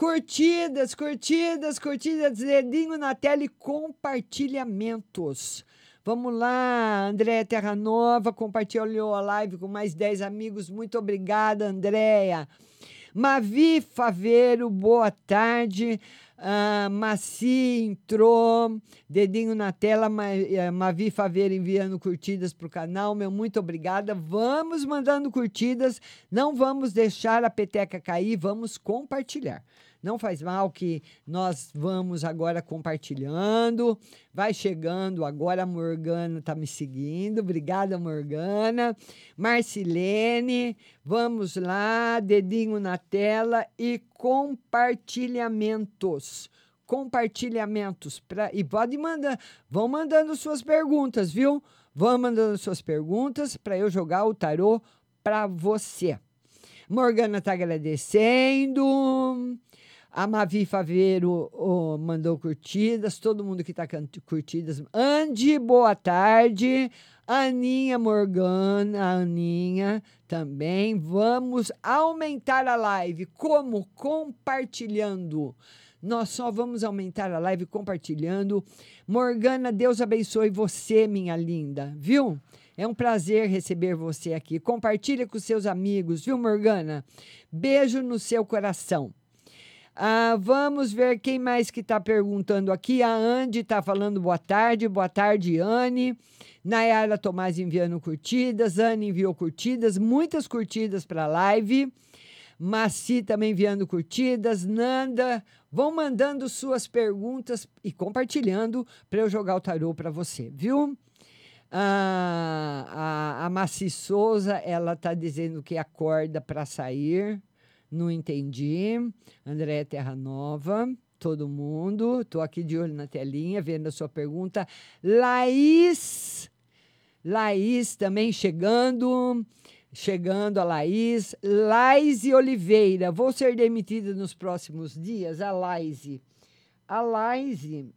Curtidas, curtidas, curtidas, dedinho na tela e compartilhamentos. Vamos lá, Andréia Terra Nova compartilhou a live com mais 10 amigos. Muito obrigada, Andréia. Mavi Faveiro, boa tarde. Uh, Maci entrou, dedinho na tela, uh, Mavi Faveiro enviando curtidas para o canal, meu muito obrigada. Vamos mandando curtidas, não vamos deixar a peteca cair, vamos compartilhar. Não faz mal que nós vamos agora compartilhando. Vai chegando agora a Morgana está me seguindo. Obrigada, Morgana. Marcilene, vamos lá, dedinho na tela e compartilhamentos compartilhamentos pra, e pode mandar, vão mandando suas perguntas, viu? Vão mandando suas perguntas para eu jogar o tarô para você. Morgana está agradecendo. A Mavi Faveiro oh, mandou curtidas, todo mundo que está curtidas. Andy, boa tarde. Aninha Morgana, Aninha também. Vamos aumentar a live. Como? Compartilhando. Nós só vamos aumentar a live compartilhando. Morgana, Deus abençoe você, minha linda, viu? É um prazer receber você aqui. Compartilha com seus amigos, viu, Morgana? Beijo no seu coração. Ah, vamos ver quem mais que está perguntando aqui. A Andy está falando boa tarde. Boa tarde, Anne. Nayara Tomás enviando curtidas. Anne enviou curtidas. Muitas curtidas para a live. Maci também enviando curtidas. Nanda, vão mandando suas perguntas e compartilhando para eu jogar o tarô para você, viu? Ah, a, a Maci Souza, ela está dizendo que acorda para sair. Não entendi. André Terra Nova, todo mundo. Estou aqui de olho na telinha, vendo a sua pergunta. Laís, Laís também chegando. Chegando a Laís. Laise Oliveira, vou ser demitida nos próximos dias? A Laise. A Laise,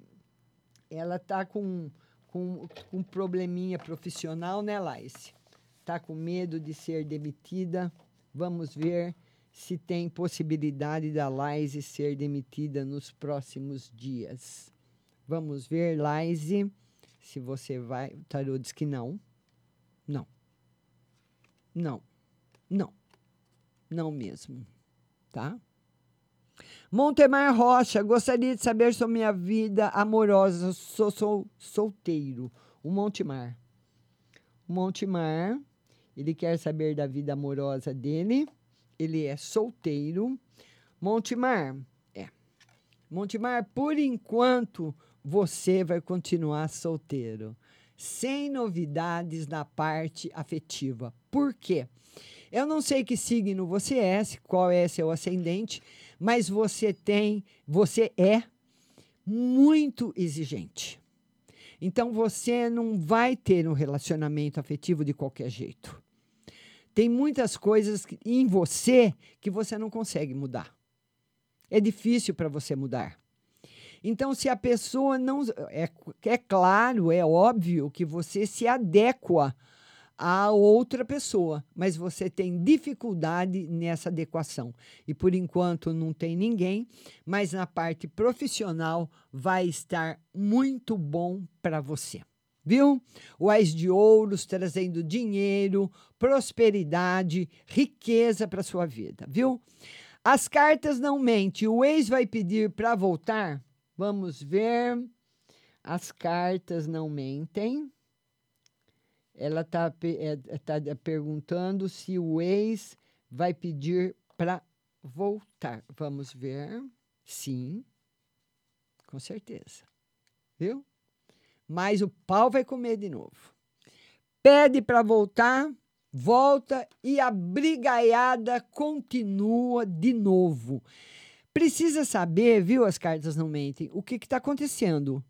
ela está com, com, com um probleminha profissional, né, Laise? Está com medo de ser demitida. Vamos ver se tem possibilidade da Laise ser demitida nos próximos dias. Vamos ver, Laise, se você vai. O tarô diz que não. Não. Não. Não. Não mesmo. Tá? Montemar Rocha, gostaria de saber sobre minha vida amorosa. Sou, sou solteiro. O Montemar. O Montemar, ele quer saber da vida amorosa dele ele é solteiro. Montemar, é. Montemar, por enquanto, você vai continuar solteiro. Sem novidades na parte afetiva. Por quê? Eu não sei que signo você é, qual é seu ascendente, mas você tem, você é muito exigente. Então você não vai ter um relacionamento afetivo de qualquer jeito. Tem muitas coisas em você que você não consegue mudar. É difícil para você mudar. Então, se a pessoa não. É, é claro, é óbvio que você se adequa a outra pessoa, mas você tem dificuldade nessa adequação. E por enquanto não tem ninguém, mas na parte profissional vai estar muito bom para você viu? O Ais de Ouros trazendo dinheiro, prosperidade, riqueza para sua vida, viu? As cartas não mentem. O ex vai pedir para voltar? Vamos ver. As cartas não mentem. Ela está é, tá perguntando se o ex vai pedir para voltar. Vamos ver. Sim, com certeza. Viu? Mas o pau vai comer de novo. Pede para voltar, volta e a brigaiada continua de novo. Precisa saber, viu? As cartas não mentem, o que está acontecendo.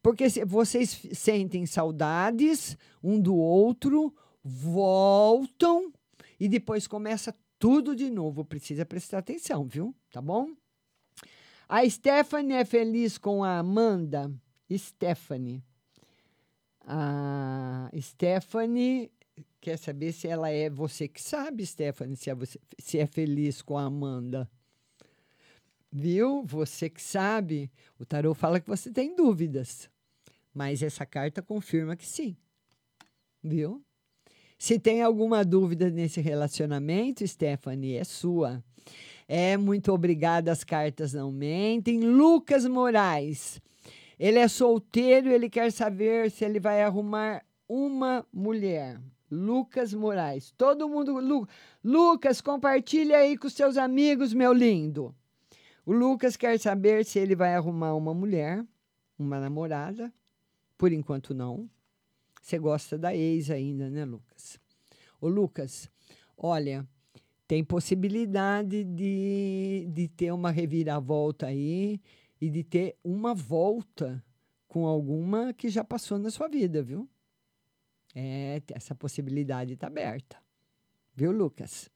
Porque vocês sentem saudades um do outro, voltam e depois começa tudo de novo. Precisa prestar atenção, viu? Tá bom? A Stephanie é feliz com a Amanda. Stephanie. A Stephanie quer saber se ela é você que sabe, Stephanie, se é, você, se é feliz com a Amanda. Viu? Você que sabe. O tarô fala que você tem dúvidas. Mas essa carta confirma que sim. Viu? Se tem alguma dúvida nesse relacionamento, Stephanie, é sua. É muito obrigada, as cartas não mentem. Lucas Moraes. Ele é solteiro ele quer saber se ele vai arrumar uma mulher. Lucas Moraes. Todo mundo. Lu, Lucas, compartilha aí com seus amigos, meu lindo. O Lucas quer saber se ele vai arrumar uma mulher, uma namorada. Por enquanto, não. Você gosta da ex ainda, né, Lucas? Ô, Lucas, olha, tem possibilidade de, de ter uma reviravolta aí e de ter uma volta com alguma que já passou na sua vida, viu? É, essa possibilidade está aberta. Viu, Lucas?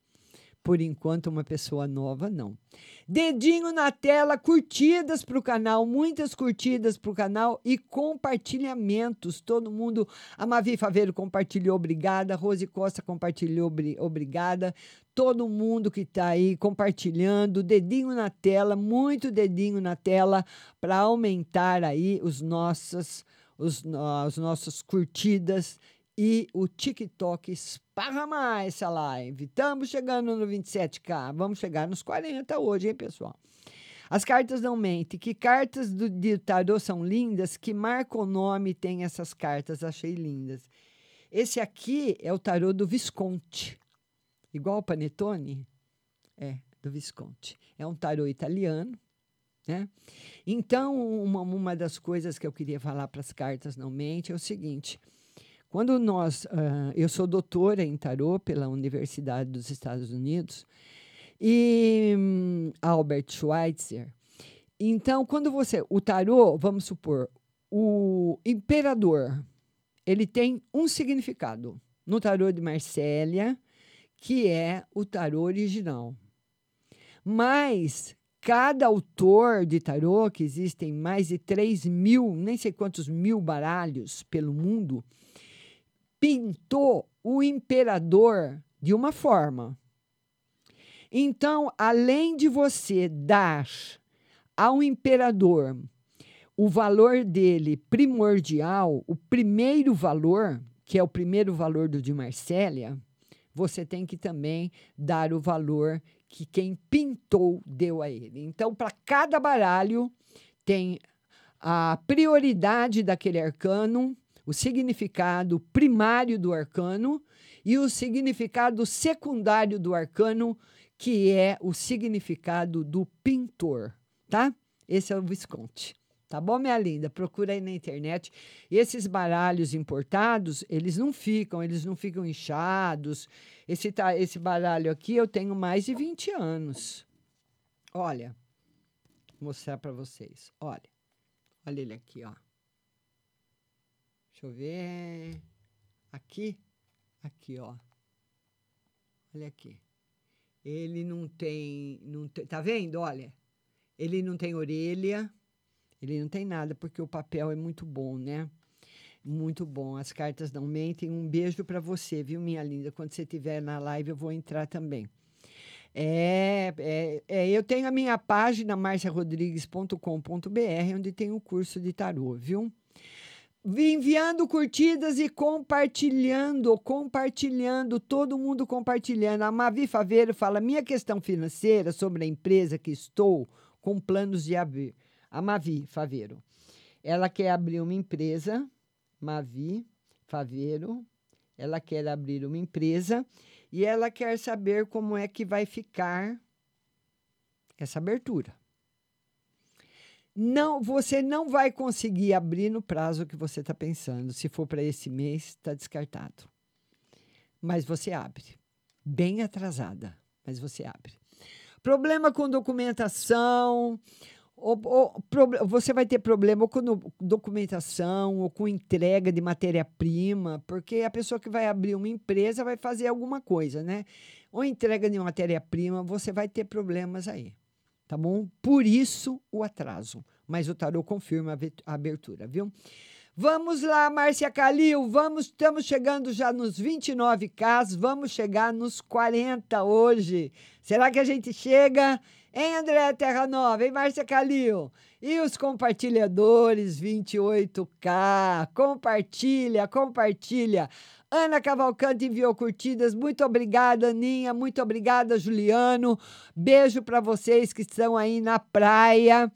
Por enquanto, uma pessoa nova, não. Dedinho na tela, curtidas para o canal, muitas curtidas para o canal e compartilhamentos. Todo mundo. A Mavi Faveiro compartilhou, obrigada. Rose Costa compartilhou, obrigada. Todo mundo que está aí compartilhando, dedinho na tela, muito dedinho na tela para aumentar aí os nossos, os, as nossas curtidas e o TikTok esparramar essa live. Estamos chegando no 27k, vamos chegar nos 40 hoje, hein, pessoal? As cartas não mentem. Que cartas do, de tarô são lindas? Que marca o nome tem essas cartas? Achei lindas. Esse aqui é o tarô do Visconti. Igual o Panetone? É, do Visconti. É um tarô italiano. Né? Então, uma, uma das coisas que eu queria falar para as cartas não mente é o seguinte: quando nós, uh, eu sou doutora em tarô pela Universidade dos Estados Unidos e um, Albert Schweitzer. Então, quando você, o tarô, vamos supor, o imperador, ele tem um significado no tarô de Marsella, que é o tarô original. Mas cada autor de tarô, que existem mais de 3 mil, nem sei quantos mil baralhos pelo mundo, pintou o imperador de uma forma. Então, além de você dar ao imperador o valor dele primordial, o primeiro valor, que é o primeiro valor do de Marsella, você tem que também dar o valor que quem pintou deu a ele. Então, para cada baralho, tem a prioridade daquele arcano o significado primário do arcano e o significado secundário do arcano, que é o significado do pintor, tá? Esse é o Visconti. Tá bom, minha linda? Procura aí na internet. Esses baralhos importados, eles não ficam, eles não ficam inchados. Esse, tá, esse baralho aqui eu tenho mais de 20 anos. Olha, vou mostrar para vocês. Olha, olha ele aqui, ó. Deixa eu ver. Aqui. Aqui, ó. Olha aqui. Ele não tem, não tem. Tá vendo? Olha. Ele não tem orelha. Ele não tem nada, porque o papel é muito bom, né? Muito bom. As cartas não mentem. Um beijo para você, viu, minha linda? Quando você estiver na live, eu vou entrar também. É, é, é, eu tenho a minha página marciarodrigues.com.br, onde tem o curso de tarô, viu? enviando curtidas e compartilhando, compartilhando, todo mundo compartilhando. A Mavi Faveiro fala: minha questão financeira sobre a empresa que estou com planos de abrir. A Mavi Faveiro. Ela quer abrir uma empresa, Mavi Faveiro. Ela quer abrir uma empresa e ela quer saber como é que vai ficar essa abertura não, você não vai conseguir abrir no prazo que você está pensando. Se for para esse mês, está descartado. Mas você abre. Bem atrasada, mas você abre. Problema com documentação. Ou, ou, você vai ter problema ou com documentação ou com entrega de matéria-prima, porque a pessoa que vai abrir uma empresa vai fazer alguma coisa, né? Ou entrega de matéria-prima, você vai ter problemas aí tá bom? Por isso o atraso. Mas o tarô confirma a abertura, viu? Vamos lá, Márcia Calil, vamos, estamos chegando já nos 29K, vamos chegar nos 40 hoje. Será que a gente chega? Hein, André Terra Nova? Hein, Márcia Calil? E os compartilhadores, 28K. Compartilha, compartilha. Ana Cavalcante enviou curtidas. Muito obrigada, Aninha. Muito obrigada, Juliano. Beijo para vocês que estão aí na praia,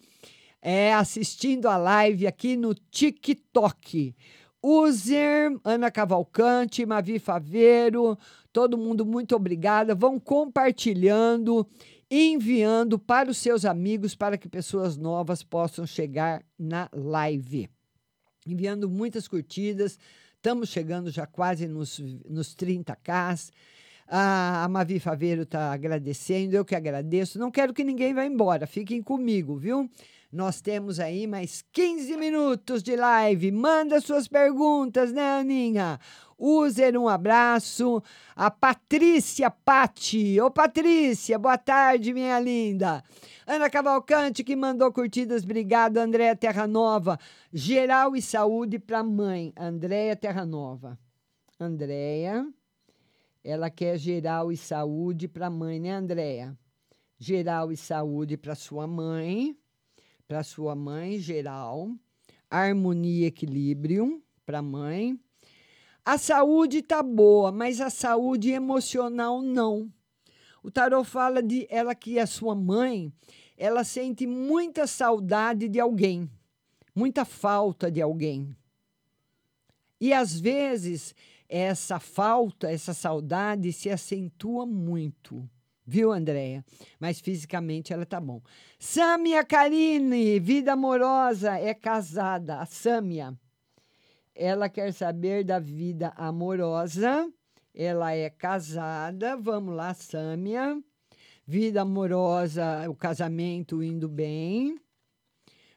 é, assistindo a live aqui no TikTok. User, Ana Cavalcante, Mavi Faveiro, todo mundo, muito obrigada. Vão compartilhando, enviando para os seus amigos para que pessoas novas possam chegar na live. Enviando muitas curtidas, Estamos chegando já quase nos, nos 30K. A, a Mavi Faveiro está agradecendo, eu que agradeço. Não quero que ninguém vá embora, fiquem comigo, viu? Nós temos aí mais 15 minutos de live. Manda suas perguntas, né, Aninha? User, um abraço. A Patrícia Pati. Ô, Patrícia, boa tarde, minha linda. Ana Cavalcante, que mandou curtidas, obrigado. Andréia Terra Nova. Geral e saúde para mãe. Andréia Terra Nova. Andréia, ela quer geral e saúde para mãe, né, Andréia? Geral e saúde para sua mãe. Para sua mãe, geral. Harmonia e equilíbrio para mãe. A saúde tá boa, mas a saúde emocional não. O tarot fala de ela que a sua mãe, ela sente muita saudade de alguém, muita falta de alguém. E às vezes essa falta, essa saudade se acentua muito. Viu, Andréia? Mas fisicamente ela tá bom. Sâmia Karine, vida amorosa, é casada. A Sâmia ela quer saber da vida amorosa. Ela é casada. Vamos lá, Sâmia. Vida amorosa, o casamento indo bem.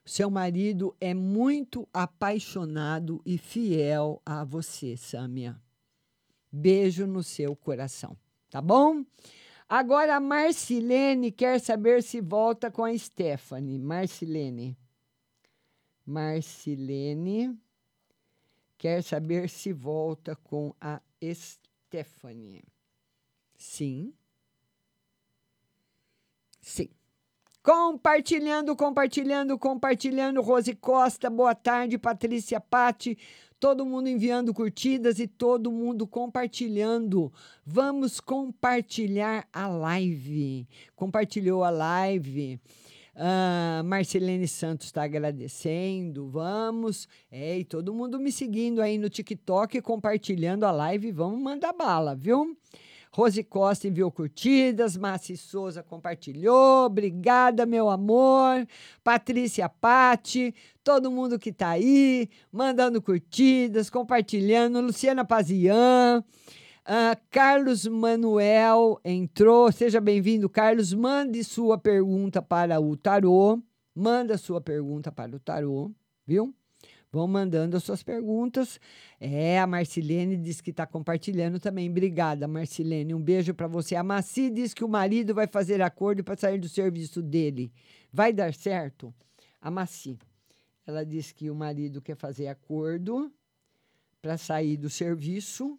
Seu marido é muito apaixonado e fiel a você, Sâmia. Beijo no seu coração, tá bom? Agora a Marcilene quer saber se volta com a Stephanie. Marcilene. Marcilene quer saber se volta com a Stephanie. Sim. Compartilhando, compartilhando, compartilhando. Rose Costa, boa tarde. Patrícia Pati, todo mundo enviando curtidas e todo mundo compartilhando. Vamos compartilhar a live. Compartilhou a live. Ah, Marcelene Santos está agradecendo. Vamos. É, e todo mundo me seguindo aí no TikTok, compartilhando a live. Vamos mandar bala, viu? Rose Costa enviou curtidas, Massi Souza compartilhou, obrigada, meu amor. Patrícia Pati, todo mundo que está aí, mandando curtidas, compartilhando. Luciana Pazian, Uh, Carlos Manuel entrou. Seja bem-vindo, Carlos. Mande sua pergunta para o tarô. Manda sua pergunta para o tarô, viu? Vão mandando as suas perguntas. É, a Marcilene diz que está compartilhando também. Obrigada, Marcilene. Um beijo para você. A Maci diz que o marido vai fazer acordo para sair do serviço dele. Vai dar certo? A Maci. Ela diz que o marido quer fazer acordo para sair do serviço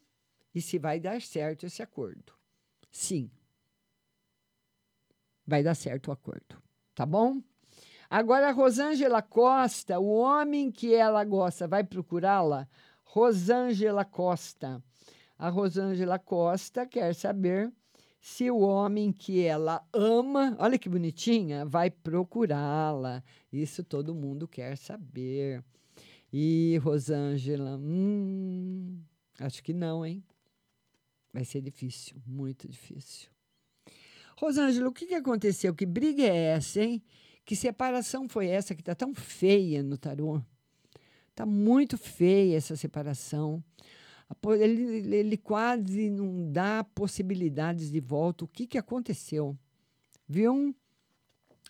e se vai dar certo esse acordo. Sim. Vai dar certo o acordo. Tá bom? Agora, a Rosângela Costa, o homem que ela gosta, vai procurá-la? Rosângela Costa. A Rosângela Costa quer saber se o homem que ela ama, olha que bonitinha, vai procurá-la. Isso todo mundo quer saber. E Rosângela, hum, acho que não, hein? Vai ser difícil, muito difícil. Rosângela, o que, que aconteceu? Que briga é essa, hein? Que separação foi essa que está tão feia no tarô? Está muito feia essa separação. Ele, ele quase não dá possibilidades de volta. O que, que aconteceu? Viu?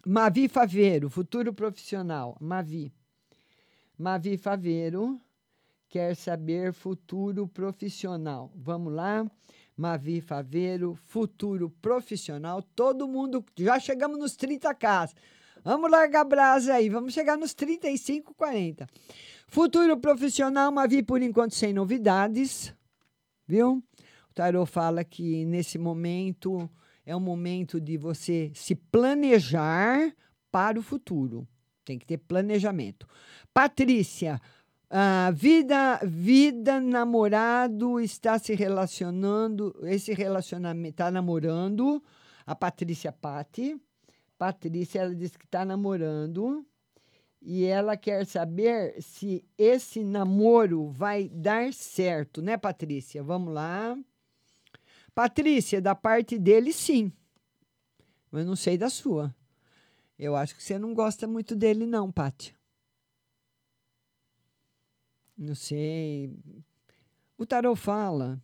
Mavi Faveiro, futuro profissional. Mavi. Mavi Faveiro quer saber futuro profissional. Vamos lá. Mavi Faveiro, futuro profissional. Todo mundo, já chegamos nos 30k. Vamos largar brasa aí, vamos chegar nos 35, 40. Futuro profissional, Mavi, por enquanto, sem novidades, viu? O Tarot fala que nesse momento é um momento de você se planejar para o futuro. Tem que ter planejamento. Patrícia, ah, vida, vida, namorado está se relacionando, esse relacionamento está namorando a Patrícia Patti. Patrícia, ela diz que está namorando e ela quer saber se esse namoro vai dar certo, né, Patrícia? Vamos lá. Patrícia, da parte dele, sim. Mas não sei da sua. Eu acho que você não gosta muito dele, não, Paty. Não sei. O tarot fala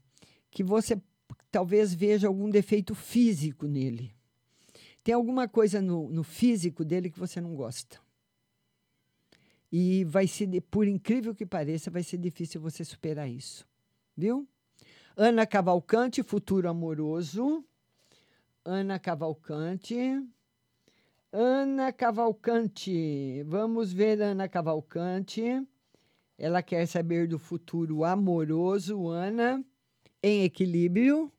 que você talvez veja algum defeito físico nele. Tem alguma coisa no, no físico dele que você não gosta. E vai ser, por incrível que pareça, vai ser difícil você superar isso. Viu? Ana Cavalcante, futuro amoroso. Ana Cavalcante. Ana Cavalcante. Vamos ver Ana Cavalcante. Ela quer saber do futuro amoroso, Ana, em equilíbrio.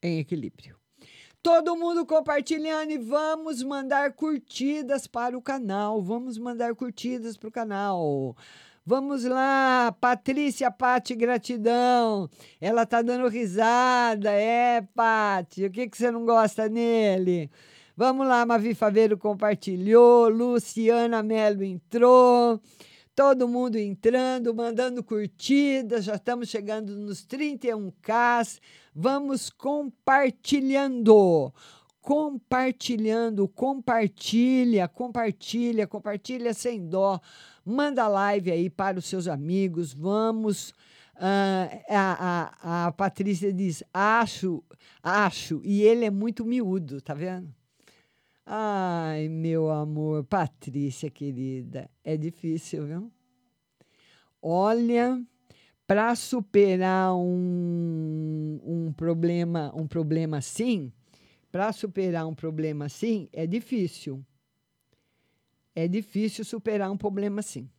Em equilíbrio. Todo mundo compartilhando e vamos mandar curtidas para o canal. Vamos mandar curtidas para o canal. Vamos lá, Patrícia Pati, gratidão. Ela tá dando risada. É, Pati, o que, que você não gosta nele? Vamos lá, Mavi Faveiro compartilhou, Luciana Melo entrou, todo mundo entrando, mandando curtidas, já estamos chegando nos 31K. Vamos compartilhando compartilhando, compartilha, compartilha, compartilha sem dó. Manda live aí para os seus amigos. Vamos. Uh, a, a, a Patrícia diz: acho, acho, e ele é muito miúdo, tá vendo? Ai, meu amor, Patrícia querida, é difícil, viu? Olha, para superar um, um problema, um problema assim, para superar um problema assim, é difícil. É difícil superar um problema assim.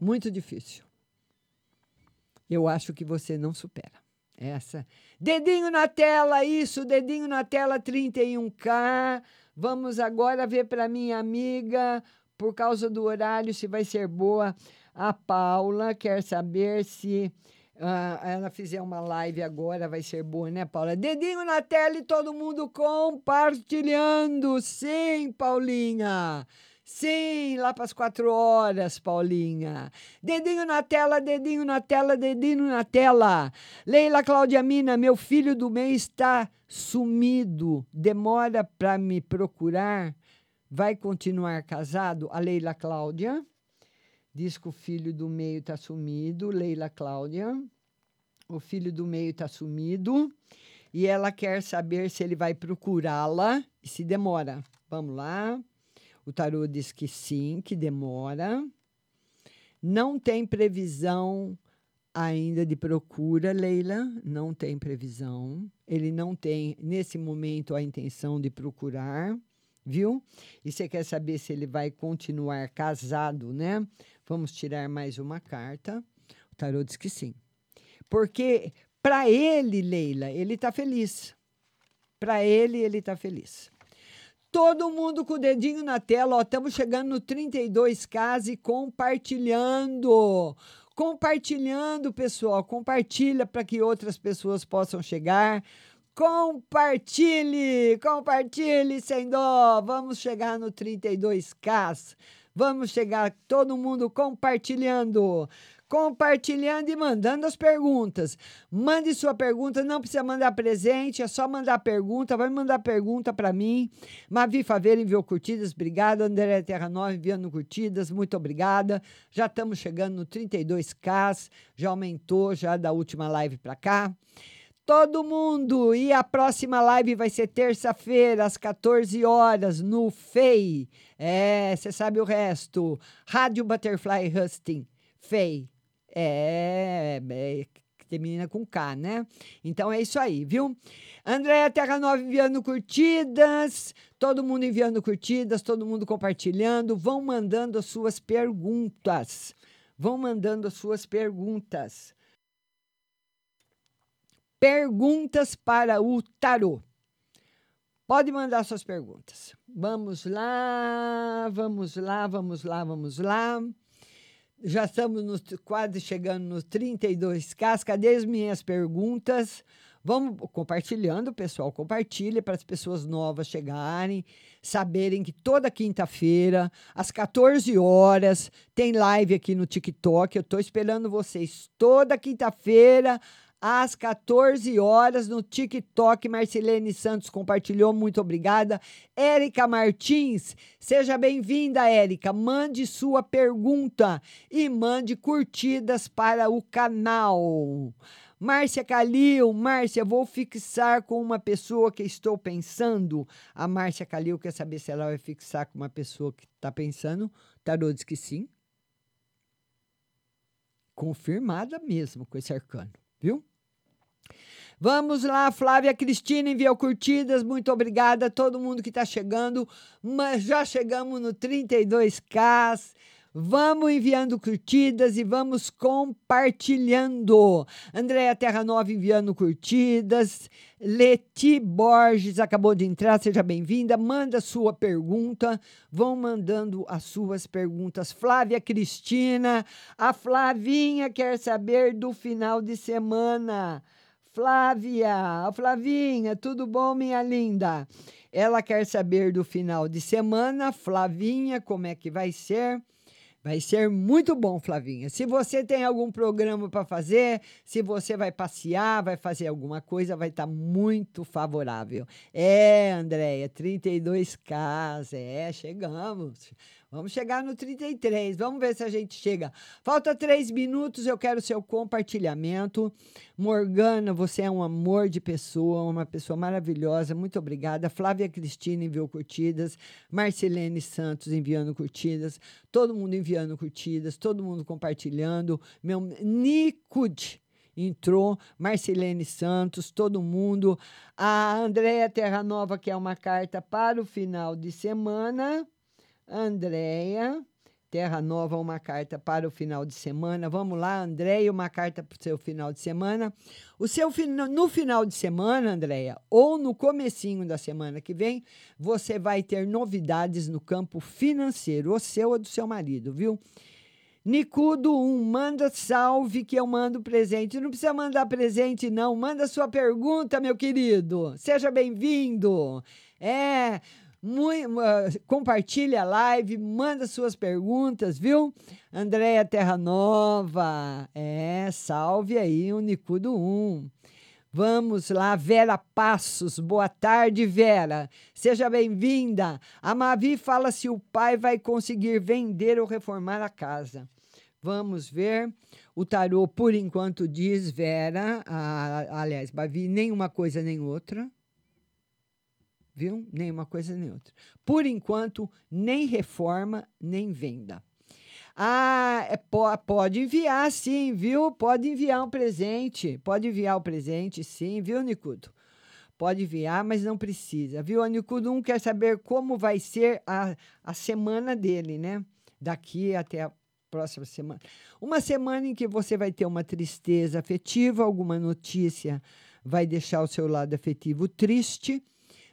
Muito difícil. Eu acho que você não supera. Essa. Dedinho na tela, isso, dedinho na tela 31K. Vamos agora ver para minha amiga, por causa do horário, se vai ser boa. A Paula quer saber se uh, ela fizer uma live agora, vai ser boa, né, Paula? Dedinho na tela e todo mundo compartilhando. Sim, Paulinha. Sim, lá para as quatro horas, Paulinha. Dedinho na tela, dedinho na tela, dedinho na tela. Leila Cláudia Mina, meu filho do mês está sumido. Demora para me procurar. Vai continuar casado? A Leila Cláudia. Diz que o filho do meio está sumido. Leila Cláudia. O filho do meio está sumido. E ela quer saber se ele vai procurá-la e se demora. Vamos lá. O tarô diz que sim, que demora. Não tem previsão ainda de procura, Leila. Não tem previsão. Ele não tem, nesse momento, a intenção de procurar, viu? E você quer saber se ele vai continuar casado, né? Vamos tirar mais uma carta. O tarô diz que sim. Porque, para ele, Leila, ele está feliz. Para ele, ele está feliz. Todo mundo com o dedinho na tela, ó, estamos chegando no 32K e compartilhando. Compartilhando, pessoal, compartilha para que outras pessoas possam chegar. Compartilhe, compartilhe sem dó. Vamos chegar no 32K. Vamos chegar todo mundo compartilhando compartilhando e mandando as perguntas. Mande sua pergunta, não precisa mandar presente, é só mandar pergunta. Vai mandar pergunta para mim. Mavi Faveira enviou curtidas, obrigada. André Terra Nova enviando curtidas, muito obrigada. Já estamos chegando no 32K, já aumentou já da última live para cá todo mundo. E a próxima live vai ser terça-feira, às 14 horas, no FEI. É, você sabe o resto. Rádio Butterfly Husting. FEI. É, é termina com K, né? Então é isso aí, viu? Andréia Terra Nova enviando curtidas, todo mundo enviando curtidas, todo mundo compartilhando. Vão mandando as suas perguntas. Vão mandando as suas perguntas. Perguntas para o tarô. Pode mandar suas perguntas. Vamos lá, vamos lá, vamos lá, vamos lá. Já estamos no, quase chegando nos 32K. Cadê as minhas perguntas? Vamos compartilhando, pessoal. Compartilhe para as pessoas novas chegarem, saberem que toda quinta-feira, às 14 horas, tem live aqui no TikTok. Eu estou esperando vocês toda quinta-feira, às 14 horas no TikTok. Marcelene Santos compartilhou, muito obrigada. Érica Martins, seja bem-vinda, Érica. Mande sua pergunta e mande curtidas para o canal. Márcia Calil, Márcia, vou fixar com uma pessoa que estou pensando. A Márcia Calil quer saber se ela vai fixar com uma pessoa que está pensando. Tarô diz que sim. Confirmada mesmo com esse arcano viu? Vamos lá, Flávia Cristina enviou curtidas, muito obrigada a todo mundo que está chegando, mas já chegamos no 32K. Vamos enviando curtidas e vamos compartilhando. Andréia Terra Nova enviando curtidas. Leti Borges acabou de entrar, seja bem-vinda. Manda sua pergunta. Vão mandando as suas perguntas. Flávia Cristina, a Flavinha quer saber do final de semana. Flávia, Flavinha, tudo bom, minha linda? Ela quer saber do final de semana. Flavinha, como é que vai ser? Vai ser muito bom, Flavinha. Se você tem algum programa para fazer, se você vai passear, vai fazer alguma coisa, vai estar tá muito favorável. É, Andréia, 32 casas, é, chegamos. Vamos chegar no 33. Vamos ver se a gente chega. Falta três minutos. Eu quero seu compartilhamento. Morgana, você é um amor de pessoa, uma pessoa maravilhosa. Muito obrigada. Flávia Cristina enviou curtidas. Marcelene Santos enviando curtidas. Todo mundo enviando curtidas. Todo mundo compartilhando. Meu Nicud entrou, Marcelene Santos, todo mundo. A Andréia Terra Nova, que é uma carta para o final de semana. Andréia. Terra Nova, uma carta para o final de semana. Vamos lá, Andréia, uma carta para o seu final de semana. O seu no final de semana, Andréia, ou no comecinho da semana que vem, você vai ter novidades no campo financeiro, o seu ou do seu marido, viu? Nicudo 1, manda salve que eu mando presente. Não precisa mandar presente, não. Manda sua pergunta, meu querido. Seja bem-vindo. É, muito, uh, compartilha a live, manda suas perguntas, viu? Andréia Terra Nova, é, salve aí o Nicudo 1. Vamos lá, Vera Passos. Boa tarde, Vera. Seja bem-vinda. A Mavi fala se o pai vai conseguir vender ou reformar a casa. Vamos ver. O tarô, por enquanto, diz Vera. A, aliás, Mavi, nem uma coisa nem outra viu? Nem uma coisa nem outra. Por enquanto, nem reforma, nem venda. Ah, é, pode enviar sim, viu? Pode enviar um presente. Pode enviar o um presente, sim, viu, Nicudo? Pode enviar, mas não precisa, viu? A Nicudo 1 quer saber como vai ser a, a semana dele, né? Daqui até a próxima semana. Uma semana em que você vai ter uma tristeza afetiva, alguma notícia vai deixar o seu lado afetivo triste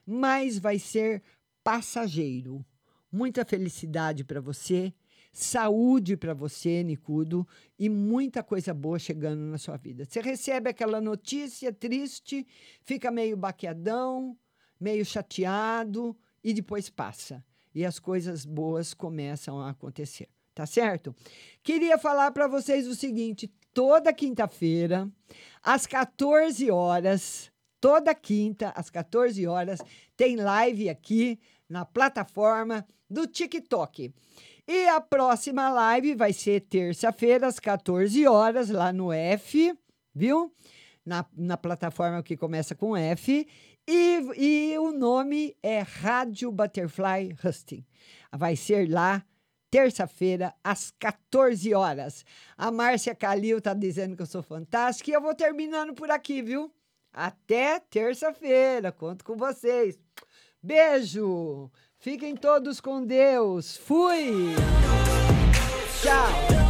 mas vai ser passageiro. Muita felicidade para você, saúde para você, Nicudo, e muita coisa boa chegando na sua vida. Você recebe aquela notícia triste, fica meio baqueadão, meio chateado e depois passa. E as coisas boas começam a acontecer, tá certo? Queria falar para vocês o seguinte: toda quinta-feira, às 14 horas, toda quinta, às 14 horas, tem live aqui na plataforma do TikTok. E a próxima live vai ser terça-feira, às 14 horas, lá no F, viu? Na, na plataforma que começa com F. E, e o nome é Rádio Butterfly Husting. Vai ser lá terça-feira, às 14 horas. A Márcia Calil tá dizendo que eu sou fantástica e eu vou terminando por aqui, viu? Até terça-feira, conto com vocês. Beijo! Fiquem todos com Deus. Fui! Tchau!